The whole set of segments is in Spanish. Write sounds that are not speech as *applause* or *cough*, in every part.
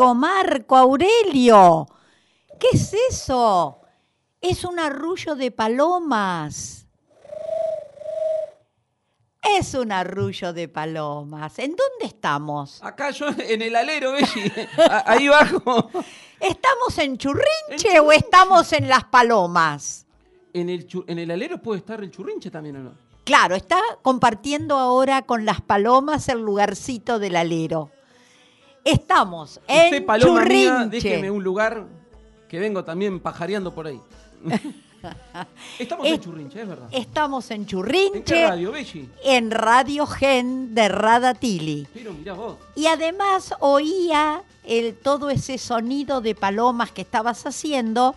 ¿Qué oigo, Marco Aurelio? ¿Qué es eso? Es un arrullo de palomas. Es un arrullo de palomas. ¿En dónde estamos? Acá yo en el alero, Belli, ahí bajo. ¿Estamos en Churrinche o estamos en Las Palomas? ¿En el, ¿En el alero puede estar el churrinche también o no? Claro, está compartiendo ahora con Las Palomas el lugarcito del alero. Estamos en Usted, paloma mía, déjeme un lugar que vengo también pajareando por ahí. *laughs* Estamos en churrinche, es verdad. Estamos en ¿En Churrinche. qué radio, Belli? en Radio Gen de Radatili. Pero mirá vos. Y además oía el, todo ese sonido de palomas que estabas haciendo.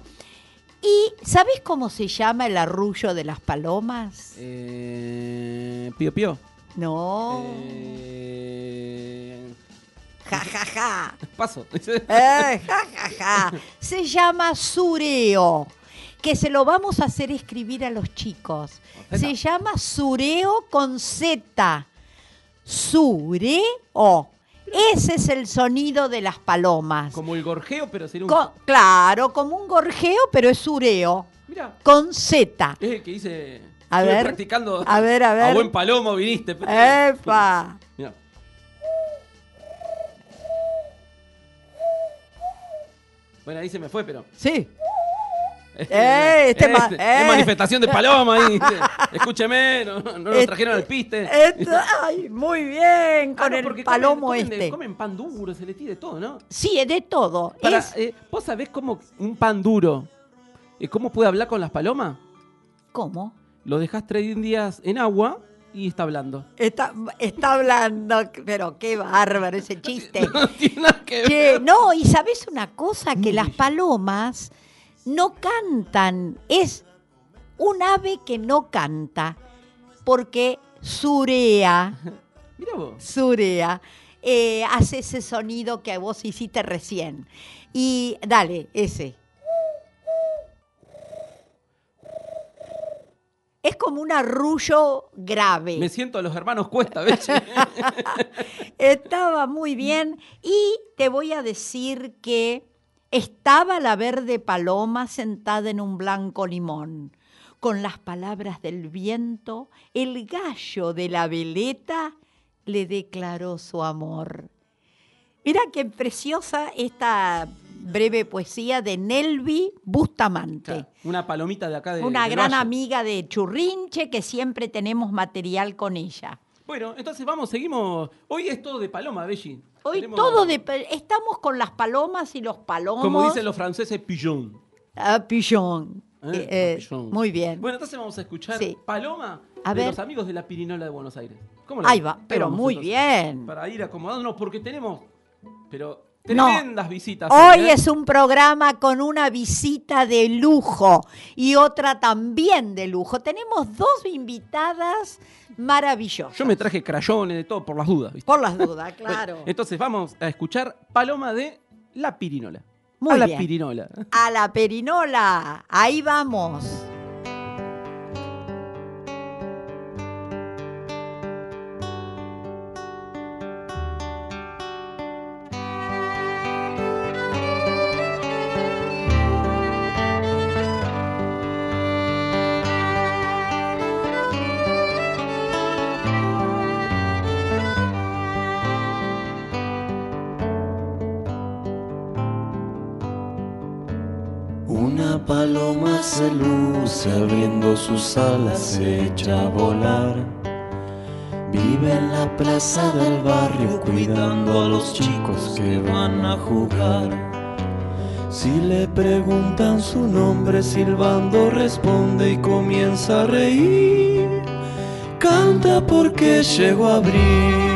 ¿Y sabes cómo se llama el arrullo de las palomas? Eh, pío Pío. No. Eh, Ja, ja, ja. paso. Eh, ja, ja, ja. Se llama sureo. Que se lo vamos a hacer escribir a los chicos. Con. Se llama sureo con Z. Sureo. Ese es el sonido de las palomas. Como el gorjeo, pero sería un. Co- claro, como un gorjeo, pero es sureo. Mirá, Con Z. es el que hice. A ver, practicando. a ver, a ver. A buen palomo viniste. ¡Epa! Mirá. Bueno, ahí se me fue, pero. Sí. Es, Eh, este ma- es eh. manifestación de paloma ahí. *laughs* Escúcheme, no, no Eh, trajeron al piste. Ay, muy bien, Ah, con no, el palomo comen, comen este. comen pan duro, se le tira de todo, ¿no? Sí, es de todo. Para, Es, eh, ¿Vos sabés cómo un pan duro, eh, cómo puede hablar con las palomas? ¿Cómo? Lo dejas tres días en agua y está hablando. Está, está hablando, pero qué bárbaro ese chiste. No tiene nada que ver. Che, no, y sabes una cosa, que las palomas no cantan. Es un ave que no canta, porque surea, *laughs* Mira vos. surea, eh, hace ese sonido que vos hiciste recién. Y dale, ese. Es como un arrullo grave. Me siento a los hermanos Cuesta, ¿ves? *laughs* Estaba muy bien y te voy a decir que estaba la verde paloma sentada en un blanco limón. Con las palabras del viento, el gallo de la veleta le declaró su amor. Mira qué preciosa esta breve poesía de Nelvi Bustamante. Una palomita de acá de Una gran valle. amiga de Churrinche que siempre tenemos material con ella. Bueno, entonces vamos, seguimos. Hoy es todo de paloma, Belli. Hoy Tenemos, todo de, estamos con las palomas y los palomos. Como dicen los franceses, pigeon. Ah, pigeon. ¿eh? Eh, eh, Pigeon. muy bien. Bueno, entonces vamos a escuchar Sí. Paloma A de ver. los amigos de la Pirinola de Buenos Aires. ¿Cómo la Ahí va, pero muy bien. Para ir acomodándonos, porque tenemos, pero No. tremendas visitas. Hoy ¿eh? es un programa con una visita de lujo y otra también de lujo. Tenemos dos invitadas maravillosas. Yo me traje crayones de todo por las dudas. ¿viste? Por las dudas, *laughs* Bueno, claro. entonces vamos a escuchar Paloma de La Pirinola. Muy a la. Pirinola. A la perinola. Ahí vamos. Se luce abriendo sus alas, se echa a volar. Vive en la plaza del barrio cuidando a los chicos que van a jugar. Si le preguntan su nombre, silbando responde y comienza a reír. Canta porque llegó a abrir.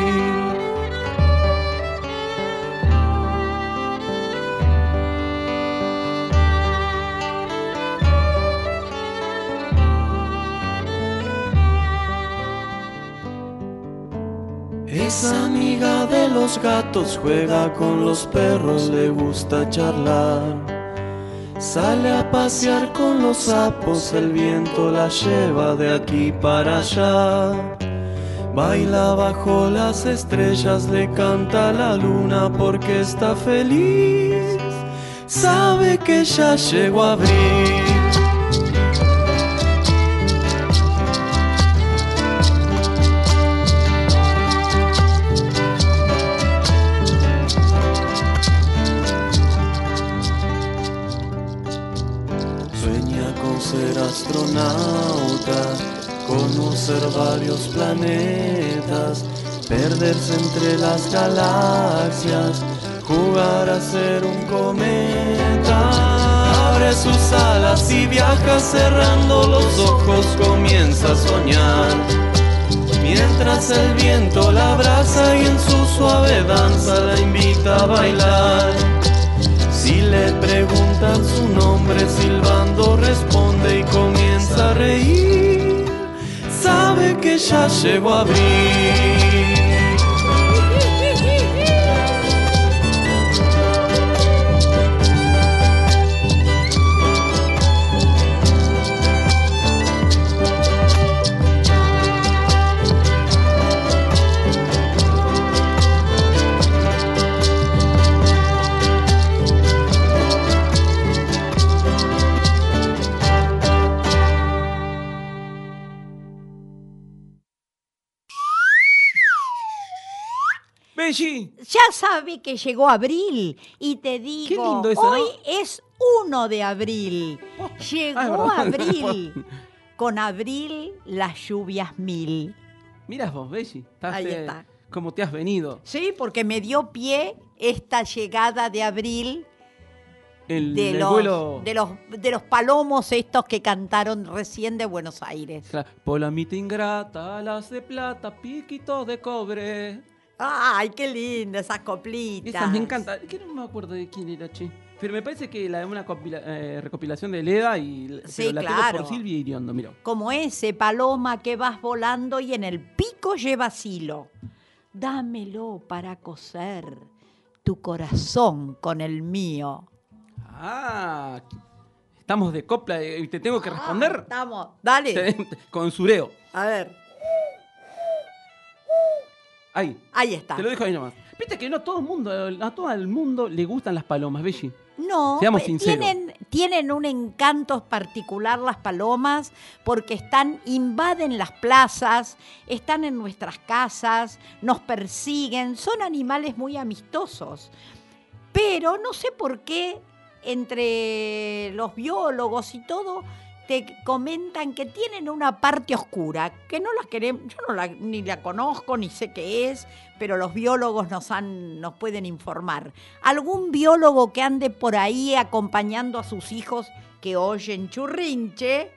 Juega con los perros, le gusta charlar. Sale a pasear con los sapos, el viento la lleva de aquí para allá. Baila bajo las estrellas, le canta la luna porque está feliz. Sabe que ya llegó abril. Astronauta, conocer varios planetas, perderse entre las galaxias, jugar a ser un cometa. Abre sus alas y viaja cerrando los ojos, comienza a soñar. Mientras el viento la abraza y en su suave danza la invita a bailar. Le preguntan su nombre, silbando responde y comienza a reír. Sabe que ya llegó a abrir. Ya sabe que llegó abril y te digo, lindo eso, hoy ¿no? es 1 de abril. *laughs* Llegó Ah, abril. Con abril las lluvias mil. mirás vos, estás, Ahí eh, está. Como te has venido. Sí, porque me dio pie esta llegada de abril El, de el los, vuelo. de, los, de los palomos estos que cantaron recién de Buenos Aires. Claro, Polomita ingrata, alas de plata, piquitos de cobre. Ay, qué linda esas coplitas. Esas me encanta. Que no me acuerdo de quién era, che. Pero me parece que la de una compila- eh, recopilación de Leda y Sí, la claro. por Silvia Iriondo, mira. Como ese paloma que vas volando y en el pico llevas hilo. Dámelo para coser tu corazón con el mío. Ah, estamos de copla eh, y te tengo que Ah, responder estamos. Dale. *laughs* con sureo. A ver. Ahí, Ahí está. te lo dejo ahí nomás. Viste que no a todo el mundo, a todo el mundo le gustan las palomas, Belli. No, Seamos eh, sinceros. tienen, tienen un encanto particular las palomas porque están, invaden las plazas, están en nuestras casas, nos persiguen, son animales muy amistosos. Pero no sé por qué entre los biólogos y todo te comentan que tienen una parte oscura, que no las queremos, yo no la, ni la conozco ni sé qué es, pero los biólogos nos, han, nos pueden informar. ¿Algún biólogo que ande por ahí acompañando a sus hijos que oyen churrinche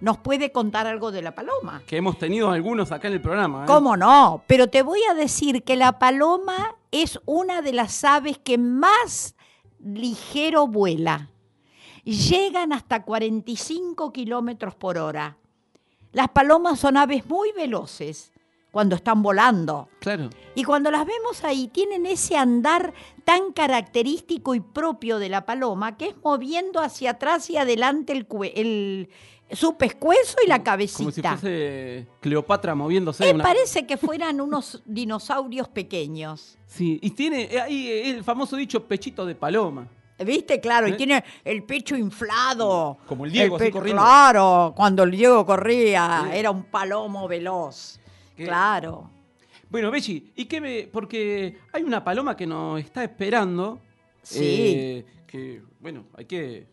nos puede contar algo de la paloma? Que hemos tenido algunos acá en el programa. ¿eh? ¿Cómo no? Pero te voy a decir que la paloma es una de las aves que más ligero vuela. Llegan hasta 45 kilómetros por hora. Las palomas son aves muy veloces cuando están volando. Claro. Y cuando las vemos ahí, tienen ese andar tan característico y propio de la paloma, que es moviendo hacia atrás y adelante el, su pescuezo y la cabecita. Como si fuese Cleopatra moviéndose. Me una- parece que fueran unos dinosaurios pequeños. Sí, y tiene ahí el famoso dicho pechito de paloma. ¿Viste? Claro, y tiene el pecho inflado. Como el Diego, así corriendo. Claro, cuando el Diego corría, Sí. era un palomo veloz. ¿Qué? Claro. Bueno, Belli, ¿y qué me.? Porque hay una paloma que nos está esperando. Sí. eh, que, bueno, hay que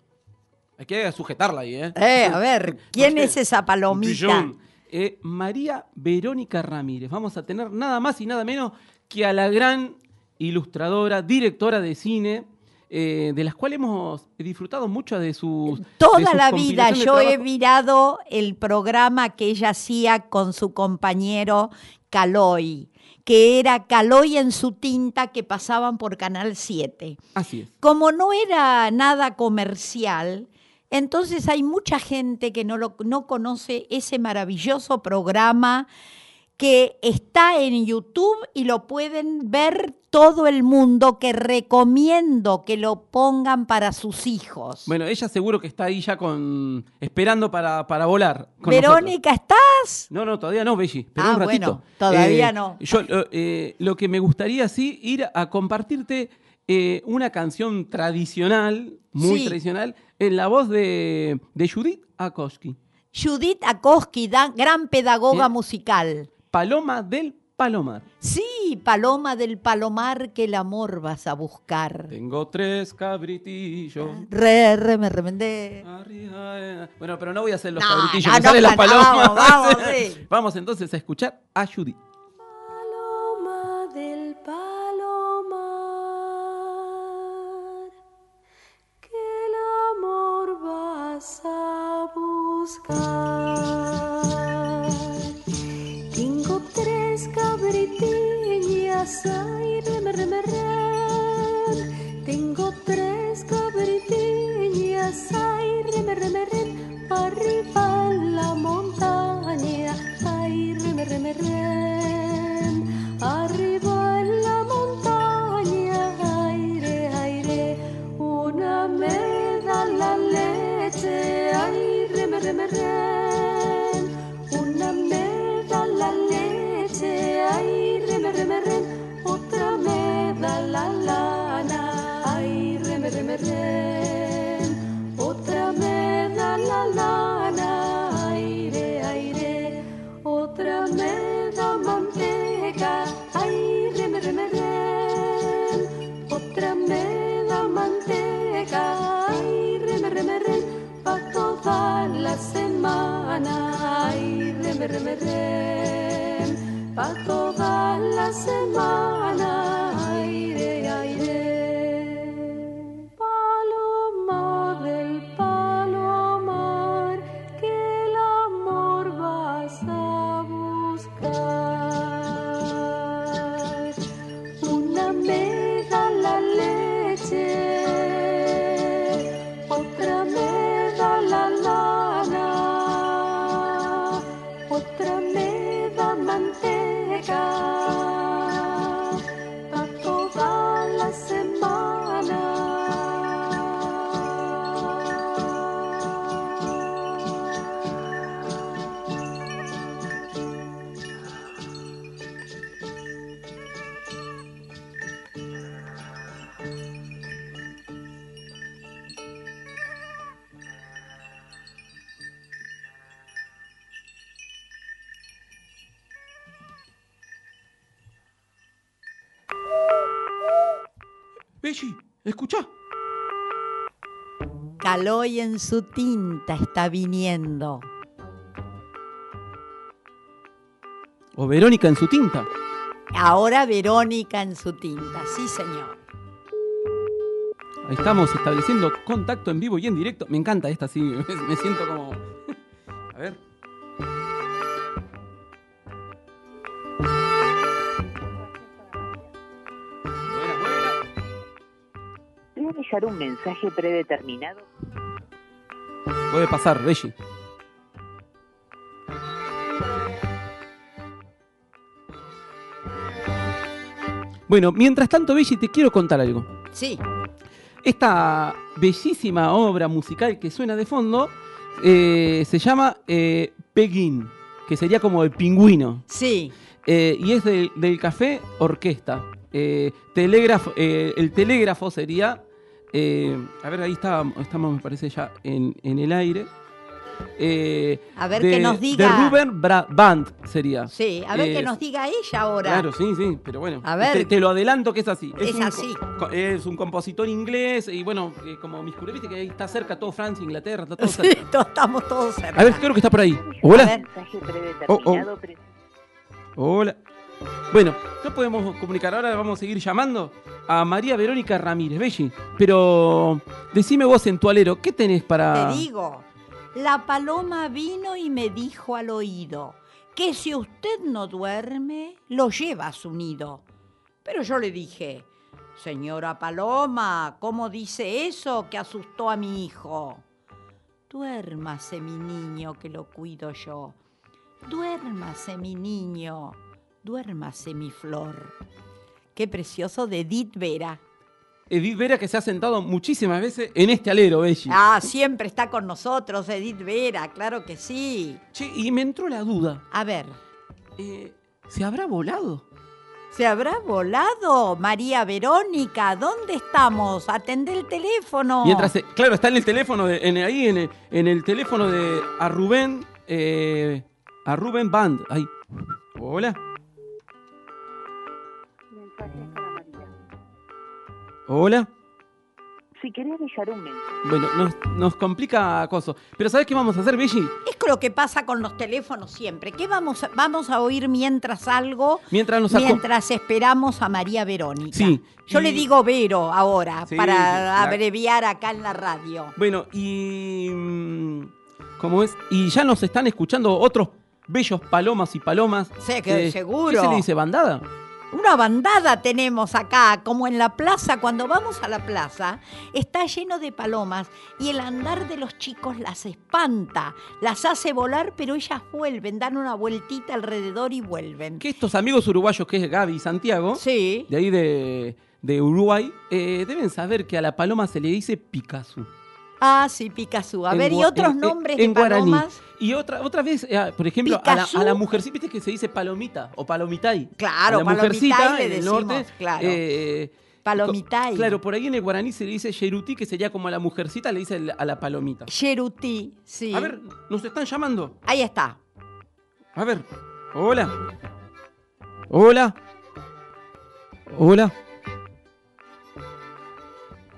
Hay que sujetarla ahí, ¿eh? Eh, a ver, *laughs* ¿quién es esa palomita? Eh, María Verónica Ramírez. Vamos a tener nada más y nada menos que a la gran ilustradora, directora de cine, eh, de las cuales hemos disfrutado mucho de sus. de Toda sus la vida yo he mirado el programa que ella hacía con su compañero Caloy, que era Caloy en su tinta que pasaban por Canal 7. Así es. Como no era nada comercial, entonces hay mucha gente que no, lo, no conoce ese maravilloso programa que está en YouTube y lo pueden ver todo el mundo, que recomiendo que lo pongan para sus hijos. Bueno, ella seguro que está ahí ya con esperando para, para volar. con Verónica, ¿estás? No, no, todavía no, Belli. Pero Ah, un ratito. bueno, todavía Eh, no. Yo eh, lo que me gustaría, sí, ir a compartirte eh, una canción tradicional, muy Sí. tradicional, en la voz de, de Judith Akoski. Judith Akoski, gran pedagoga musical. Paloma del Palomar. Sí, paloma del palomar que el amor vas a buscar. Tengo tres cabritillos. Re, re, me remendé. Arriba, eh. Bueno, pero no voy a hacer los No, cabritillos, no, que no, salen las palomas. vamos, vamos, sí. *laughs* Vamos entonces a escuchar a Judith. me re Caloy en su tinta está viniendo. O Verónica en su tinta. Ahora Verónica en su tinta, sí señor. Ahí estamos estableciendo contacto en vivo y en directo. Me encanta esta, sí. *laughs* Me siento como. *laughs* A ver. Un mensaje predeterminado. Puede pasar, Belli. Bueno, mientras tanto, Belli, te quiero contar algo. Sí, Esta bellísima obra musical que suena de fondo eh, se llama eh, Peguín, que sería como el pingüino. sí. Eh, y es del, del Café Orquesta. Eh, telégrafo, eh, el telégrafo sería. Eh, a ver, ahí está, estamos, me parece, ya en, en el aire. eh, A ver de, que nos de diga. Ruben Bra- Band sería. Sí, a ver Eh, que nos diga ella ahora. Claro, sí, sí, pero bueno. A ver. Te, te lo adelanto que es así. Es un, así. es un compositor inglés y bueno, eh, como mis viste que ahí está cerca todo Francia, Inglaterra, está todo *laughs* Sí, cerca. todos- estamos todos cerca. A ver, creo que está por ahí. A Hola. ver. Mensaje predeterminado. pre- Hola. Bueno, no podemos comunicar ahora, vamos a seguir llamando a María Verónica Ramírez, Belli. Pero decime vos en tu alero, ¿qué tenés para...? Te digo, la paloma vino y me dijo al oído que si usted no duerme, lo lleva a su nido. Pero yo le dije, señora paloma, ¿cómo dice eso que asustó a mi hijo? Duérmase, mi niño, que lo cuido yo. Duérmase, mi niño. Duérmase, mi flor. Qué precioso de Edith Vera. Edith Vera que se ha sentado muchísimas veces en este alero, Belli. Ah, siempre está con nosotros, Edith Vera, claro que sí. Che, y me entró la duda. A ver, eh, ¿Se habrá volado? ¿se habrá volado María Verónica? ¿Dónde estamos? Atendé el teléfono. Mientras, se- claro, está en el teléfono, de- en, ahí en el, en el teléfono de a Rubén, eh, a Rubén Band. Ahí. Hola. Hola. Si querés dejar un mensaje. Bueno, nos, nos complica acoso. Pero ¿sabes qué vamos a hacer, Belli? Es lo que pasa con los teléfonos siempre. ¿Qué vamos a, vamos a oír mientras algo? Mientras nos Mientras esperamos a María Verónica. Sí, Yo y- le digo Vero ahora, Sí, para la- abreviar acá en la radio. Bueno, y. mm, ¿Cómo es? Y ya nos están escuchando otros bellos palomas y palomas. Sí, que seguro. ¿Qué se le dice? ¿Bandada? Una bandada tenemos acá, como en la plaza, cuando vamos a la plaza, está lleno de palomas y el andar de los chicos las espanta, las hace volar, pero ellas vuelven, dan una vueltita alrededor y vuelven. Que estos amigos uruguayos, que es Gaby y Santiago, Sí. de ahí de, de Uruguay, eh, deben saber que a la paloma se le dice Picasso. Ah, sí, Picazú. A En ver, ¿y otros en- nombres en de guaraní. palomas? Y otra, otra vez, eh, por ejemplo, a la, Picazú. a la mujercita, viste que se dice palomita o palomitay. Claro, a la palomitay mujercita le en el decimos, norte. claro. eh, Palomitay. Claro, por ahí en el guaraní se le dice yerutí, que sería como a la mujercita, le dice a la palomita. Cherutí, sí. A ver, nos están llamando. Ahí está. A ver. Hola. Hola. Hola.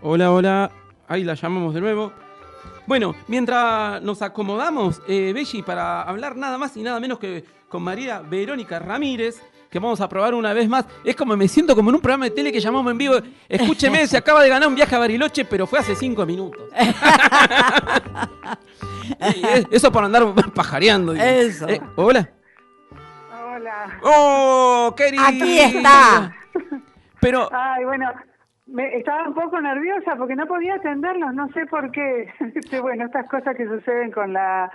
Hola, hola. Ahí la llamamos de nuevo. Bueno, mientras nos acomodamos, eh, Belli, para hablar nada más y nada menos que con María Verónica Ramírez, que vamos a probar una vez más. Es como me siento como en un programa de tele que llamamos en vivo. Escúcheme, *laughs* se acaba de ganar un viaje a Bariloche, pero fue hace cinco minutos. *laughs* Eso por andar pajareando. Eso. Eh, hola. Hola. ¡Oh, querida! Aquí está. Pero, Ay, bueno, me, estaba un poco nerviosa porque no podía atenderlos, no sé por qué. *laughs* Este, bueno, estas cosas que suceden con la...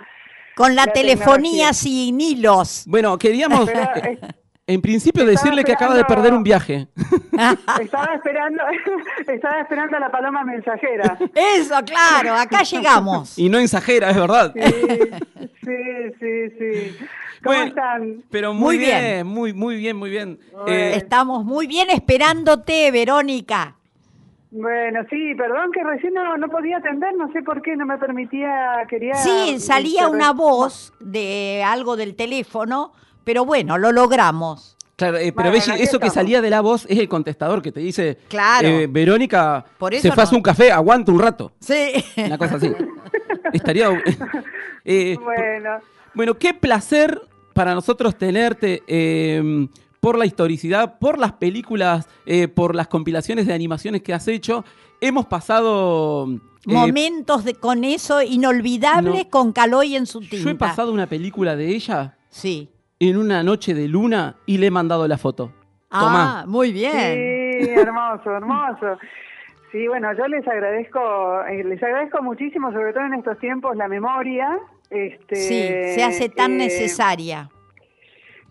Con la, La telefonía tecnología. sin hilos. bueno, queríamos Pero, eh, en principio decirle que acaba de perder un viaje. *laughs* estaba esperando *laughs* estaba esperando a la paloma mensajera. Eso, claro, acá llegamos. Y no ensajera, es verdad. Sí, sí, sí, sí. ¿Cómo Bueno, están? Pero muy, Muy bien, bien. muy, muy bien, muy bien. Eh, Estamos muy bien esperándote, Verónica. Bueno, sí, perdón que recién no, no podía atender, no sé por qué, no me permitía, quería... Sí, salía este, una re- voz de algo del teléfono, pero bueno, lo logramos. claro, eh, pero Bueno, Belli, eso que salía de la voz es el contestador que te dice, Claro. eh, Verónica, Por se eso no. un café, aguanta un rato. Sí. Una cosa así. Estaría... eh, *laughs* Bueno, Bueno, qué placer para nosotros tenerte eh, por la historicidad, por las películas, eh, por las compilaciones de animaciones que has hecho. Hemos pasado... eh, Momentos de, con eso inolvidables No. con Caloy en su tinta. yo he pasado una película de ella Sí. en una noche de luna y le he mandado la foto. Tomá. Ah, muy bien. Sí, hermoso, hermoso. Sí, bueno, yo les agradezco, eh, les agradezco muchísimo, sobre todo en estos tiempos, la memoria. Este, Sí, se hace tan eh, necesaria.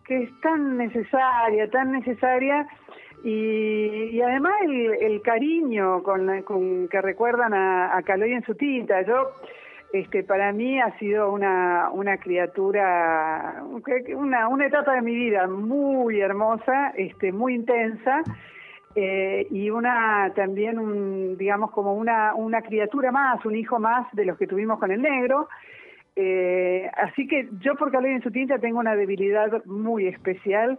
Que es tan necesaria, tan necesaria. Y, además el, el cariño con, con que recuerdan a, a Caloy en su tinta. Yo, este, para mí ha sido una, una criatura, una, una etapa de mi vida muy hermosa, este, muy intensa. eh, y una también un, digamos como una una criatura más un hijo más de los que tuvimos con el negro Eh, así que yo por Caloy en su tinta tengo una debilidad muy especial.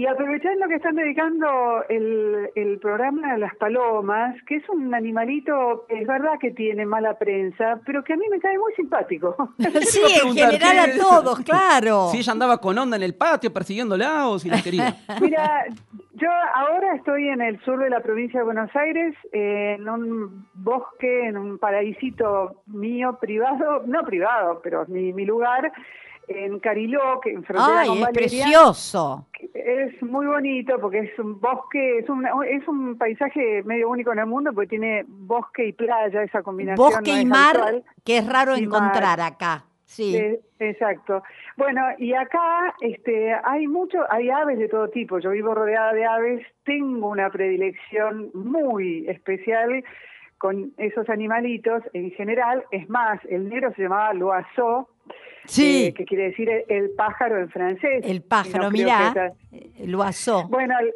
Y aprovechando que están dedicando el, el programa a las palomas, que es un animalito, es verdad que tiene mala prensa, pero que a mí me cae muy simpático. *laughs* sí, en general ¿qué- a todos, claro. Si ella andaba con onda en el patio persiguiéndola o si la quería. *laughs* Mira, yo ahora estoy en el sur de la provincia de Buenos Aires, eh, en un bosque, en un paraísito mío privado, no privado, pero mi, mi lugar, en Cariló, que en frontera Ay, con es Valeria. precioso. Es muy bonito porque es un bosque, es un, es un paisaje medio único en el mundo porque tiene bosque y playa, esa combinación. Bosque no y mar, que es raro encontrar mar. acá. Sí. Eh, exacto. Bueno, y acá este, hay mucho, hay aves de todo tipo. Yo vivo rodeada de aves, tengo una predilección muy especial con esos animalitos en general. Es más, el negro se llamaba loiseau, Sí. eh, que quiere decir el, el pájaro en francés. El pájaro, no mirá, esa- eh, lo asó. bueno, el-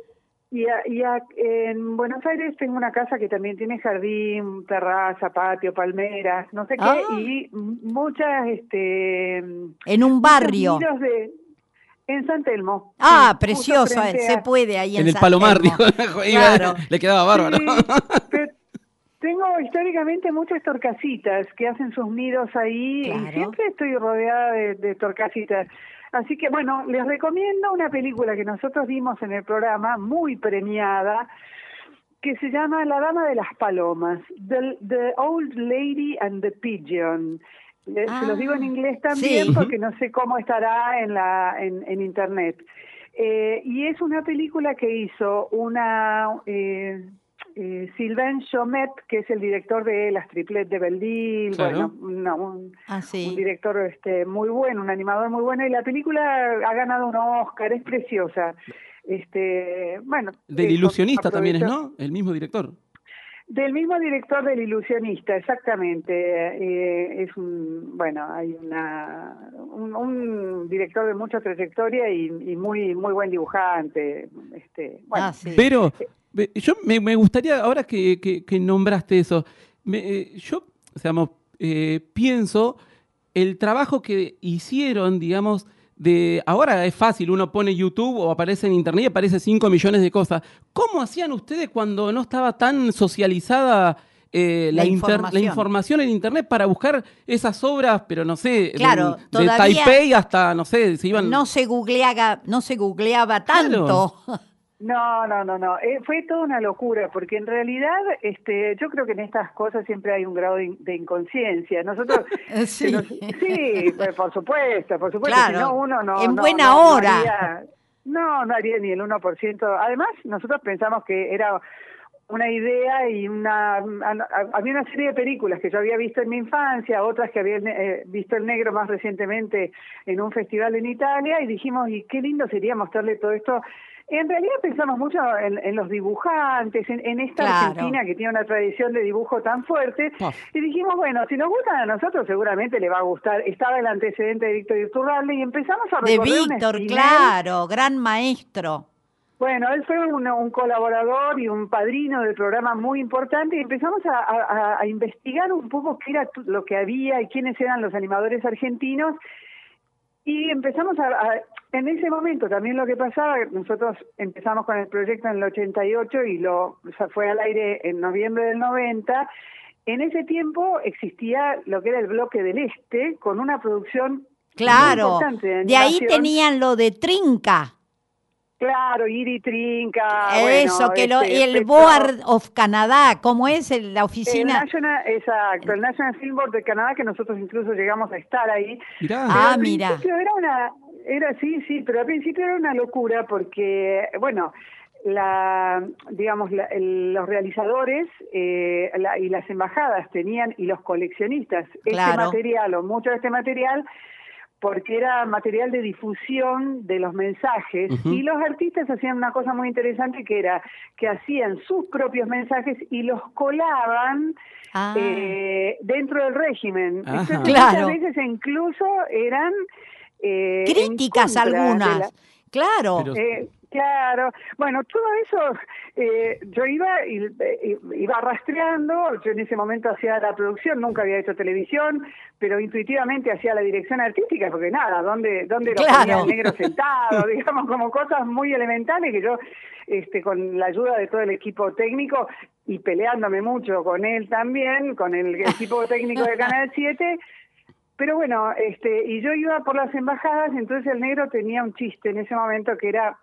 y, a- y a- en Buenos Aires tengo una casa que también tiene jardín, terraza, patio, palmeras, no sé qué, Ah. y muchas, este, En un barrio. de, en San Telmo. Ah, Sí, precioso, frente se puede ahí en, En el San palomar, Telmo. dijo. *laughs* Iba- Claro. Le quedaba bárbaro. Sí, pero *laughs* tengo históricamente muchas torcasitas que hacen sus nidos ahí Claro. y siempre estoy rodeada de, de torcasitas. Así que bueno, les recomiendo una película que nosotros vimos en el programa, muy premiada, que se llama La Dama de las Palomas, The, The Old Lady and the Pigeon. Ah, se los digo en inglés también sí. porque no sé cómo estará en, la, en, en internet. Eh, y es una película que hizo una eh, eh, Sylvain Chomet, que es el director de Las Tripletes de Belleville, Claro. bueno, una- un, Ah, un director este muy bueno, un animador muy bueno, y la película ha ganado un Oscar, es preciosa. Este, bueno, Del eso, ilusionista también es, ¿no? El mismo director. Del mismo director del ilusionista, exactamente. Eh, es un, bueno, hay una, un, un director de mucha trayectoria y, y muy, muy buen dibujante. Este, bueno, Ah, sí. Pero yo me, me gustaría, ahora que, que- que nombraste eso, me- eh, yo, digamos, eh, pienso el trabajo que hicieron, digamos, de ahora es fácil, uno pone YouTube o aparece en internet y aparece 5 millones de cosas. ¿Cómo hacían ustedes cuando no estaba tan socializada eh, la, La inter- la información. información en internet para buscar esas obras, pero no sé, Claro, de, Taipei hasta, no sé, se iban... No se googleaba, no se googleaba Claro. *laughs* No, no, no, no. Eh, fue toda una locura, porque en realidad, este, yo creo que en estas cosas siempre hay un grado de, in- de inconsciencia. Nosotros, *laughs* Sí. se nos- sí, pues, por supuesto, por supuesto. Claro, Si no, uno no. en no- buena no- hora. haría- no, no haría ni el 1%. Además, nosotros pensamos que era una idea y una había una serie de películas que yo había visto en mi infancia, otras que había eh, visto el negro más recientemente en un festival en Italia y dijimos, y qué lindo sería mostrarle todo esto. En realidad pensamos mucho en, en los dibujantes, en, en esta Claro. Argentina que tiene una tradición de dibujo tan fuerte, Paf. y dijimos, bueno, si nos gustan a nosotros seguramente le va a gustar. Estaba el antecedente de Víctor Iturralde y empezamos a De recorrer un Víctor, claro, gran maestro. bueno, él fue un, un colaborador y un padrino del programa muy importante y empezamos a, a- a investigar un poco qué era lo que había y quiénes eran los animadores argentinos y empezamos a, a- en ese momento también lo que pasaba, nosotros empezamos con el proyecto en el 88 y lo o sea, fue al aire en noviembre del 90. En ese tiempo existía lo que era el bloque del Este con una producción muy Claro. importante de De ahí tenían lo de Trinca. Claro, Iri Trinca. Ah, bueno, Eso, que lo, este, el Board of Canadá, ¿cómo es el- la El oficina? National, exacto, el National Film Board de Canadá, que nosotros incluso llegamos a estar ahí. Mirá. Ah, Pero mira. Era una, era sí, sí, pero al principio era una locura porque, bueno, la, digamos, la- el- los realizadores eh, la- y las embajadas tenían y los coleccionistas este material o mucho de este material porque era material de difusión de los mensajes y los artistas hacían una cosa muy interesante que era que hacían sus propios mensajes y los colaban Ah, eh, dentro del régimen. Ajá. Entonces, Claro. Muchas veces incluso eran... eh, críticas algunas. la- Claro. Pero- eh, Claro, bueno, todo eso eh, yo iba y- eh, iba rastreando, yo en ese momento hacía la producción, nunca había hecho televisión, pero intuitivamente hacía la dirección artística, porque nada, ¿dónde, dónde lo Claro. ponía el negro *laughs* sentado? digamos, como cosas muy elementales que yo, este, con la ayuda de todo el equipo técnico y peleándome mucho con él también, con el *laughs* equipo técnico de Canal 7, pero bueno, este, y yo iba por las embajadas, entonces el negro tenía un chiste en ese momento que era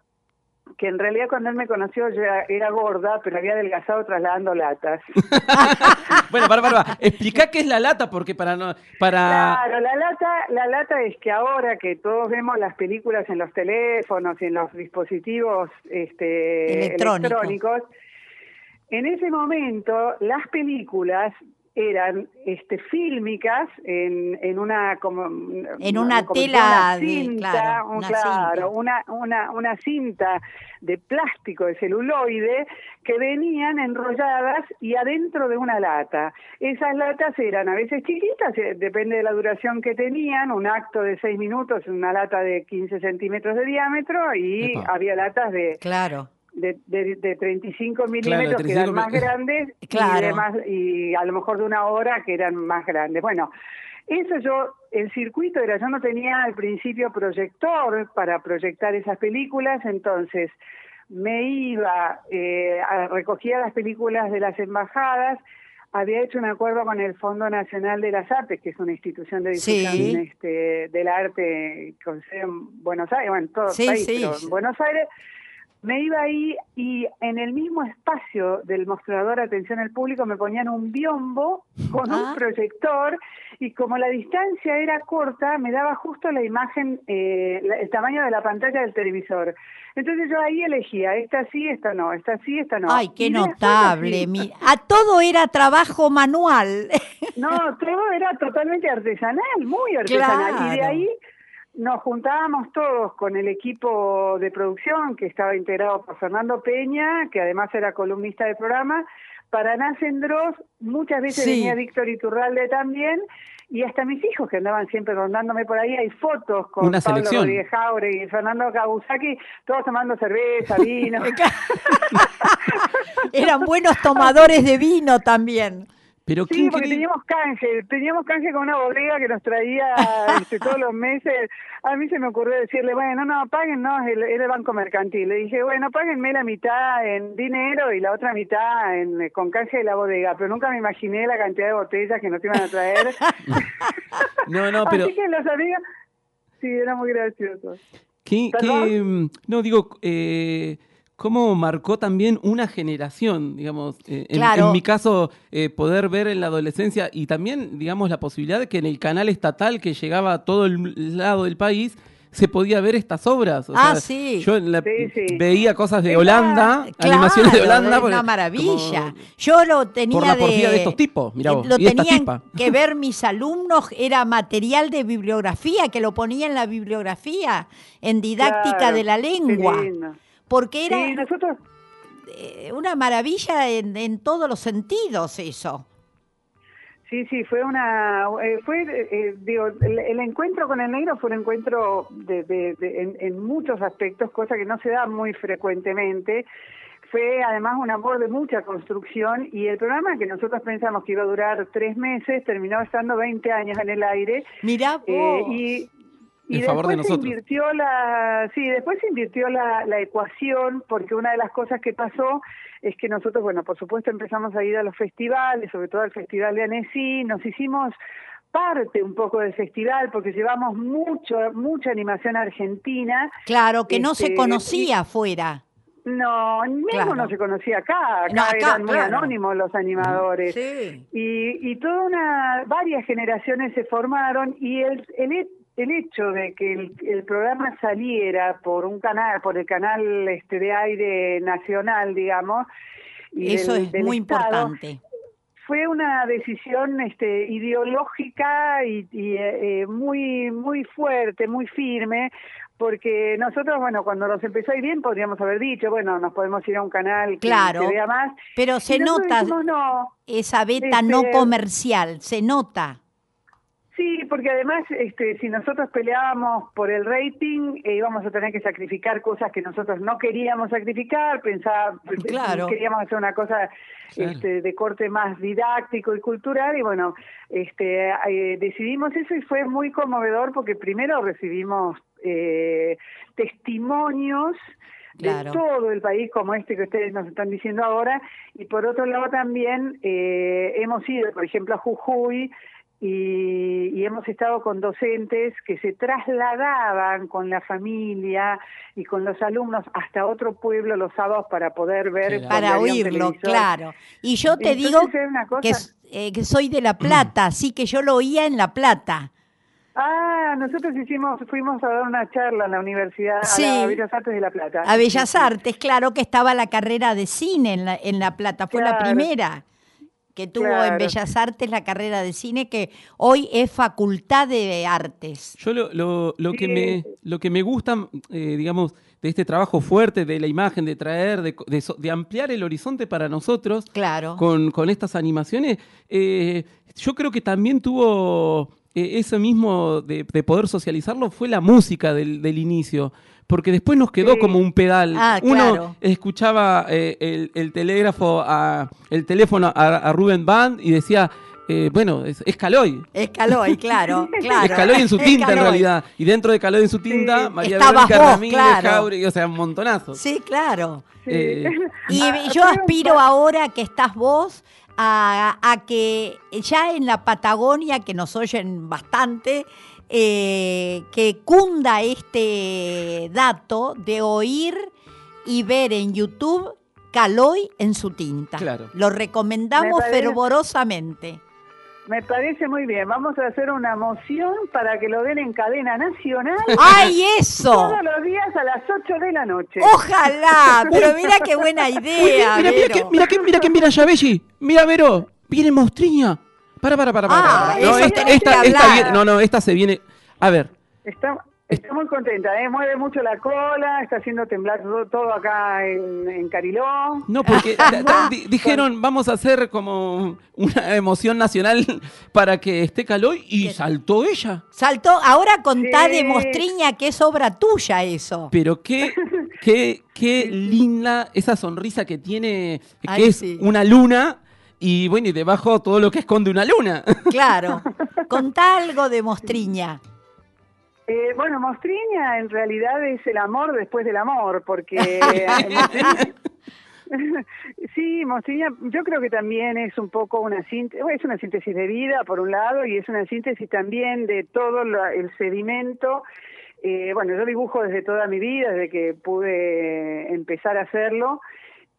que en realidad cuando él me conoció yo era, era gorda, pero había adelgazado trasladando latas. *laughs* Bueno, para, para, para. Explica qué es la lata, porque para no. Para. Claro, la lata, la lata es que ahora que todos vemos las películas en los teléfonos y en los dispositivos este, Electrónicos. electrónicos, en ese momento las películas eran este fílmicas en, en una como En una tela de- cinta, claro, un- una claro, cinta. una, una, una cinta de plástico de celuloide que venían enrolladas y adentro de una lata. Esas latas eran a veces chiquitas, eh, depende de la duración que tenían, un acto de seis minutos, una lata de 15 centímetros de diámetro y Epa. había latas de, Claro. De, de, de 35 milímetros que 35 eran más mi- grandes Claro. y, de más- y a lo mejor de una hora que eran más grandes. Bueno, eso yo, el circuito era, yo no tenía al principio proyector para proyectar esas películas, entonces me iba, eh, a- recogía las películas de las embajadas, había hecho un acuerdo con el Fondo Nacional de las Artes, que es una institución de difusión Sí. este, del arte con sede en Buenos Aires, bueno, en todo Sí, país, sí. pero en Buenos Aires, me iba ahí y en el mismo espacio del mostrador atención al público me ponían un biombo con Ah. un proyector y como la distancia era corta me daba justo la imagen, eh, el tamaño de la pantalla del televisor. Entonces yo ahí elegía, esta sí, esta no, esta sí, esta no. Ay, qué notable. así. mi- A todo era trabajo manual. No, todo era totalmente artesanal, muy artesanal. Y de ahí nos juntábamos todos con el equipo de producción que estaba integrado por Fernando Peña, que además era columnista del programa, para Dross, muchas veces Sí. venía Víctor Iturralde también, y hasta mis hijos que andaban siempre rondándome por ahí, hay fotos con Una Pablo. Rodríguez Jauregui y Fernando Kabusaki, todos tomando cerveza, vino. *laughs* *laughs* Eran buenos tomadores de vino también. Pero Sí, ¿quién porque cree- teníamos canje, teníamos canje con una bodega que nos traía este, todos los meses. A mí se me ocurrió decirle, bueno, no, páguennos, el- era el banco mercantil. Le dije, bueno, páguenme la mitad en dinero y la otra mitad en, con canje de la bodega. Pero nunca me imaginé la cantidad de botellas que nos iban a traer. *laughs* No, no, *laughs* pero. Así que los amigos, sí, era muy gracioso. ¿Qué, qué, mm, no, digo, eh, ¿cómo marcó también una generación? Digamos, eh, en, Claro. en mi caso, eh, poder ver en la adolescencia y también, digamos, la posibilidad de que en el canal estatal que llegaba a todo el lado del país se podía ver estas obras. O Ah, sea, sí. Yo en la- Sí, sí. veía cosas de Holanda, Claro, animaciones de Holanda. es una maravilla. como- Yo lo tenía por la de, estos tipos, mirá eh, vos, lo y tenían que ver mis alumnos, era material de bibliografía, que lo ponía en la bibliografía, en didáctica Claro, de la qué lengua, lindo. Porque era Sí, nosotros eh, una maravilla en, en todos los sentidos eso. Sí, sí, fue una, eh, fue, eh, digo, el, el encuentro con el negro fue un encuentro de, de- de- en, en muchos aspectos, cosa que no se da muy frecuentemente. Fue además un amor de mucha construcción y el programa que nosotros pensamos que iba a durar tres meses terminó estando 20 años en el aire. Mirá vos. Eh, y y En favor de después se invirtió la sí después se invirtió la, la ecuación porque una de las cosas que pasó es que nosotros bueno por supuesto empezamos a ir a los festivales sobre todo al festival de Annecy nos hicimos parte un poco del festival porque llevamos mucho mucha animación argentina claro, que no se este, conocía afuera. no mismo Claro. no se conocía acá acá, No, acá, eran muy claro. anónimos los animadores Sí. y, y toda una varias generaciones se formaron y el el, el hecho de que el, el programa saliera por un canal por el canal este de aire nacional digamos y Eso del- es del muy Estado, importante. fue una decisión este, ideológica y, y, eh, muy muy fuerte, muy firme, porque nosotros, bueno, cuando nos empezó a ir bien, podríamos haber dicho, bueno, nos podemos ir a un canal que Claro. se vea más. Pero se nota dijimos, no, esa beta no este- comercial, se nota. Sí, porque además, este, si nosotros peleábamos por el rating, eh, íbamos a tener que sacrificar cosas que nosotros no queríamos sacrificar, pensaba, Claro. queríamos hacer una cosa Claro. este, de corte más didáctico y cultural, y bueno, este, eh, decidimos eso y fue muy conmovedor porque primero recibimos eh, testimonios Claro. de todo el país como este que ustedes nos están diciendo ahora y por otro lado también eh, hemos ido por ejemplo a Jujuy y, y hemos estado con docentes que se trasladaban con la familia y con los alumnos hasta otro pueblo los sábados para poder ver Para oírlo, claro. Y yo te Entonces, digo era una cosa- que, s- eh, que soy de La Plata, así que yo lo oía en La Plata. Ah, nosotros hicimos, fuimos a dar una charla en la universidad, Sí. a la Bellas Artes de La Plata. A Bellas. Artes, claro que estaba la carrera de cine en La, en la Plata, fue la primera que tuvo en. Bellas Artes la carrera de cine, que hoy es Facultad de Artes. Yo lo, lo, lo que me lo que me gusta, eh, digamos, de este trabajo fuerte de la imagen, de traer, de, de ampliar el horizonte para nosotros Claro. con, con estas animaciones, eh, yo creo que también tuvo eh, eso mismo de, de poder socializarlo, fue la música del, del inicio. Porque después nos quedó Sí. como un pedal. Ah, Uno claro. escuchaba eh, el, el telégrafo a, el teléfono a, a Rubén Band y decía, eh, bueno, es, es Caloi. Es Caloi, claro, *laughs* claro. Es Caloi en su *laughs* tinta, en realidad. Y dentro de Caloi en su tinta, Sí. María Estabas Verónica vos, Ramírez, claro. Jauregui, o sea, un montonazo. Sí, claro. Sí. Eh, *laughs* Y Ah, yo aspiro ahora que estás vos a, a que ya en la Patagonia, que nos oyen bastante, eh, que cunda este dato de oír y ver en YouTube Caloi en su tinta. Claro. Lo recomendamos Me parece- fervorosamente. Me parece muy bien. Vamos a hacer una moción para que lo den en cadena nacional *laughs* ¡Ay, eso! todos los días a las 8 de la noche. Ojalá, *laughs* pero mira qué buena idea. mira, mira, mira, que, mira que mira Yabelli. Mira, Vero. Viene Mostriña. Para, para, para, para. Ah, No, esta, tenés esta- que esta hablar. viene- no, no, esta se viene. A ver, Está, está muy contenta, ¿eh? mueve mucho la cola, está haciendo temblar todo, todo acá en, en Cariló. no, porque *laughs* di- dijeron, vamos a hacer como una emoción nacional para que esté Caloi y saltó ella. Saltó, ahora contá Sí. de Mostriña que es obra tuya eso. Pero qué, *laughs* qué, qué linda esa sonrisa que tiene, que Ay, es sí. una luna. Y bueno, y debajo todo lo que esconde una luna. *laughs* Claro. Contá algo de Mostriña. Eh, bueno, Mostriña en realidad es el amor después del amor, porque... *laughs* *laughs* Sí, Mostriña, yo creo que también es un poco una síntesis, es una síntesis de vida por un lado y es una síntesis también de todo lo- el sedimento. Eh, bueno, yo dibujo desde toda mi vida, desde que pude empezar a hacerlo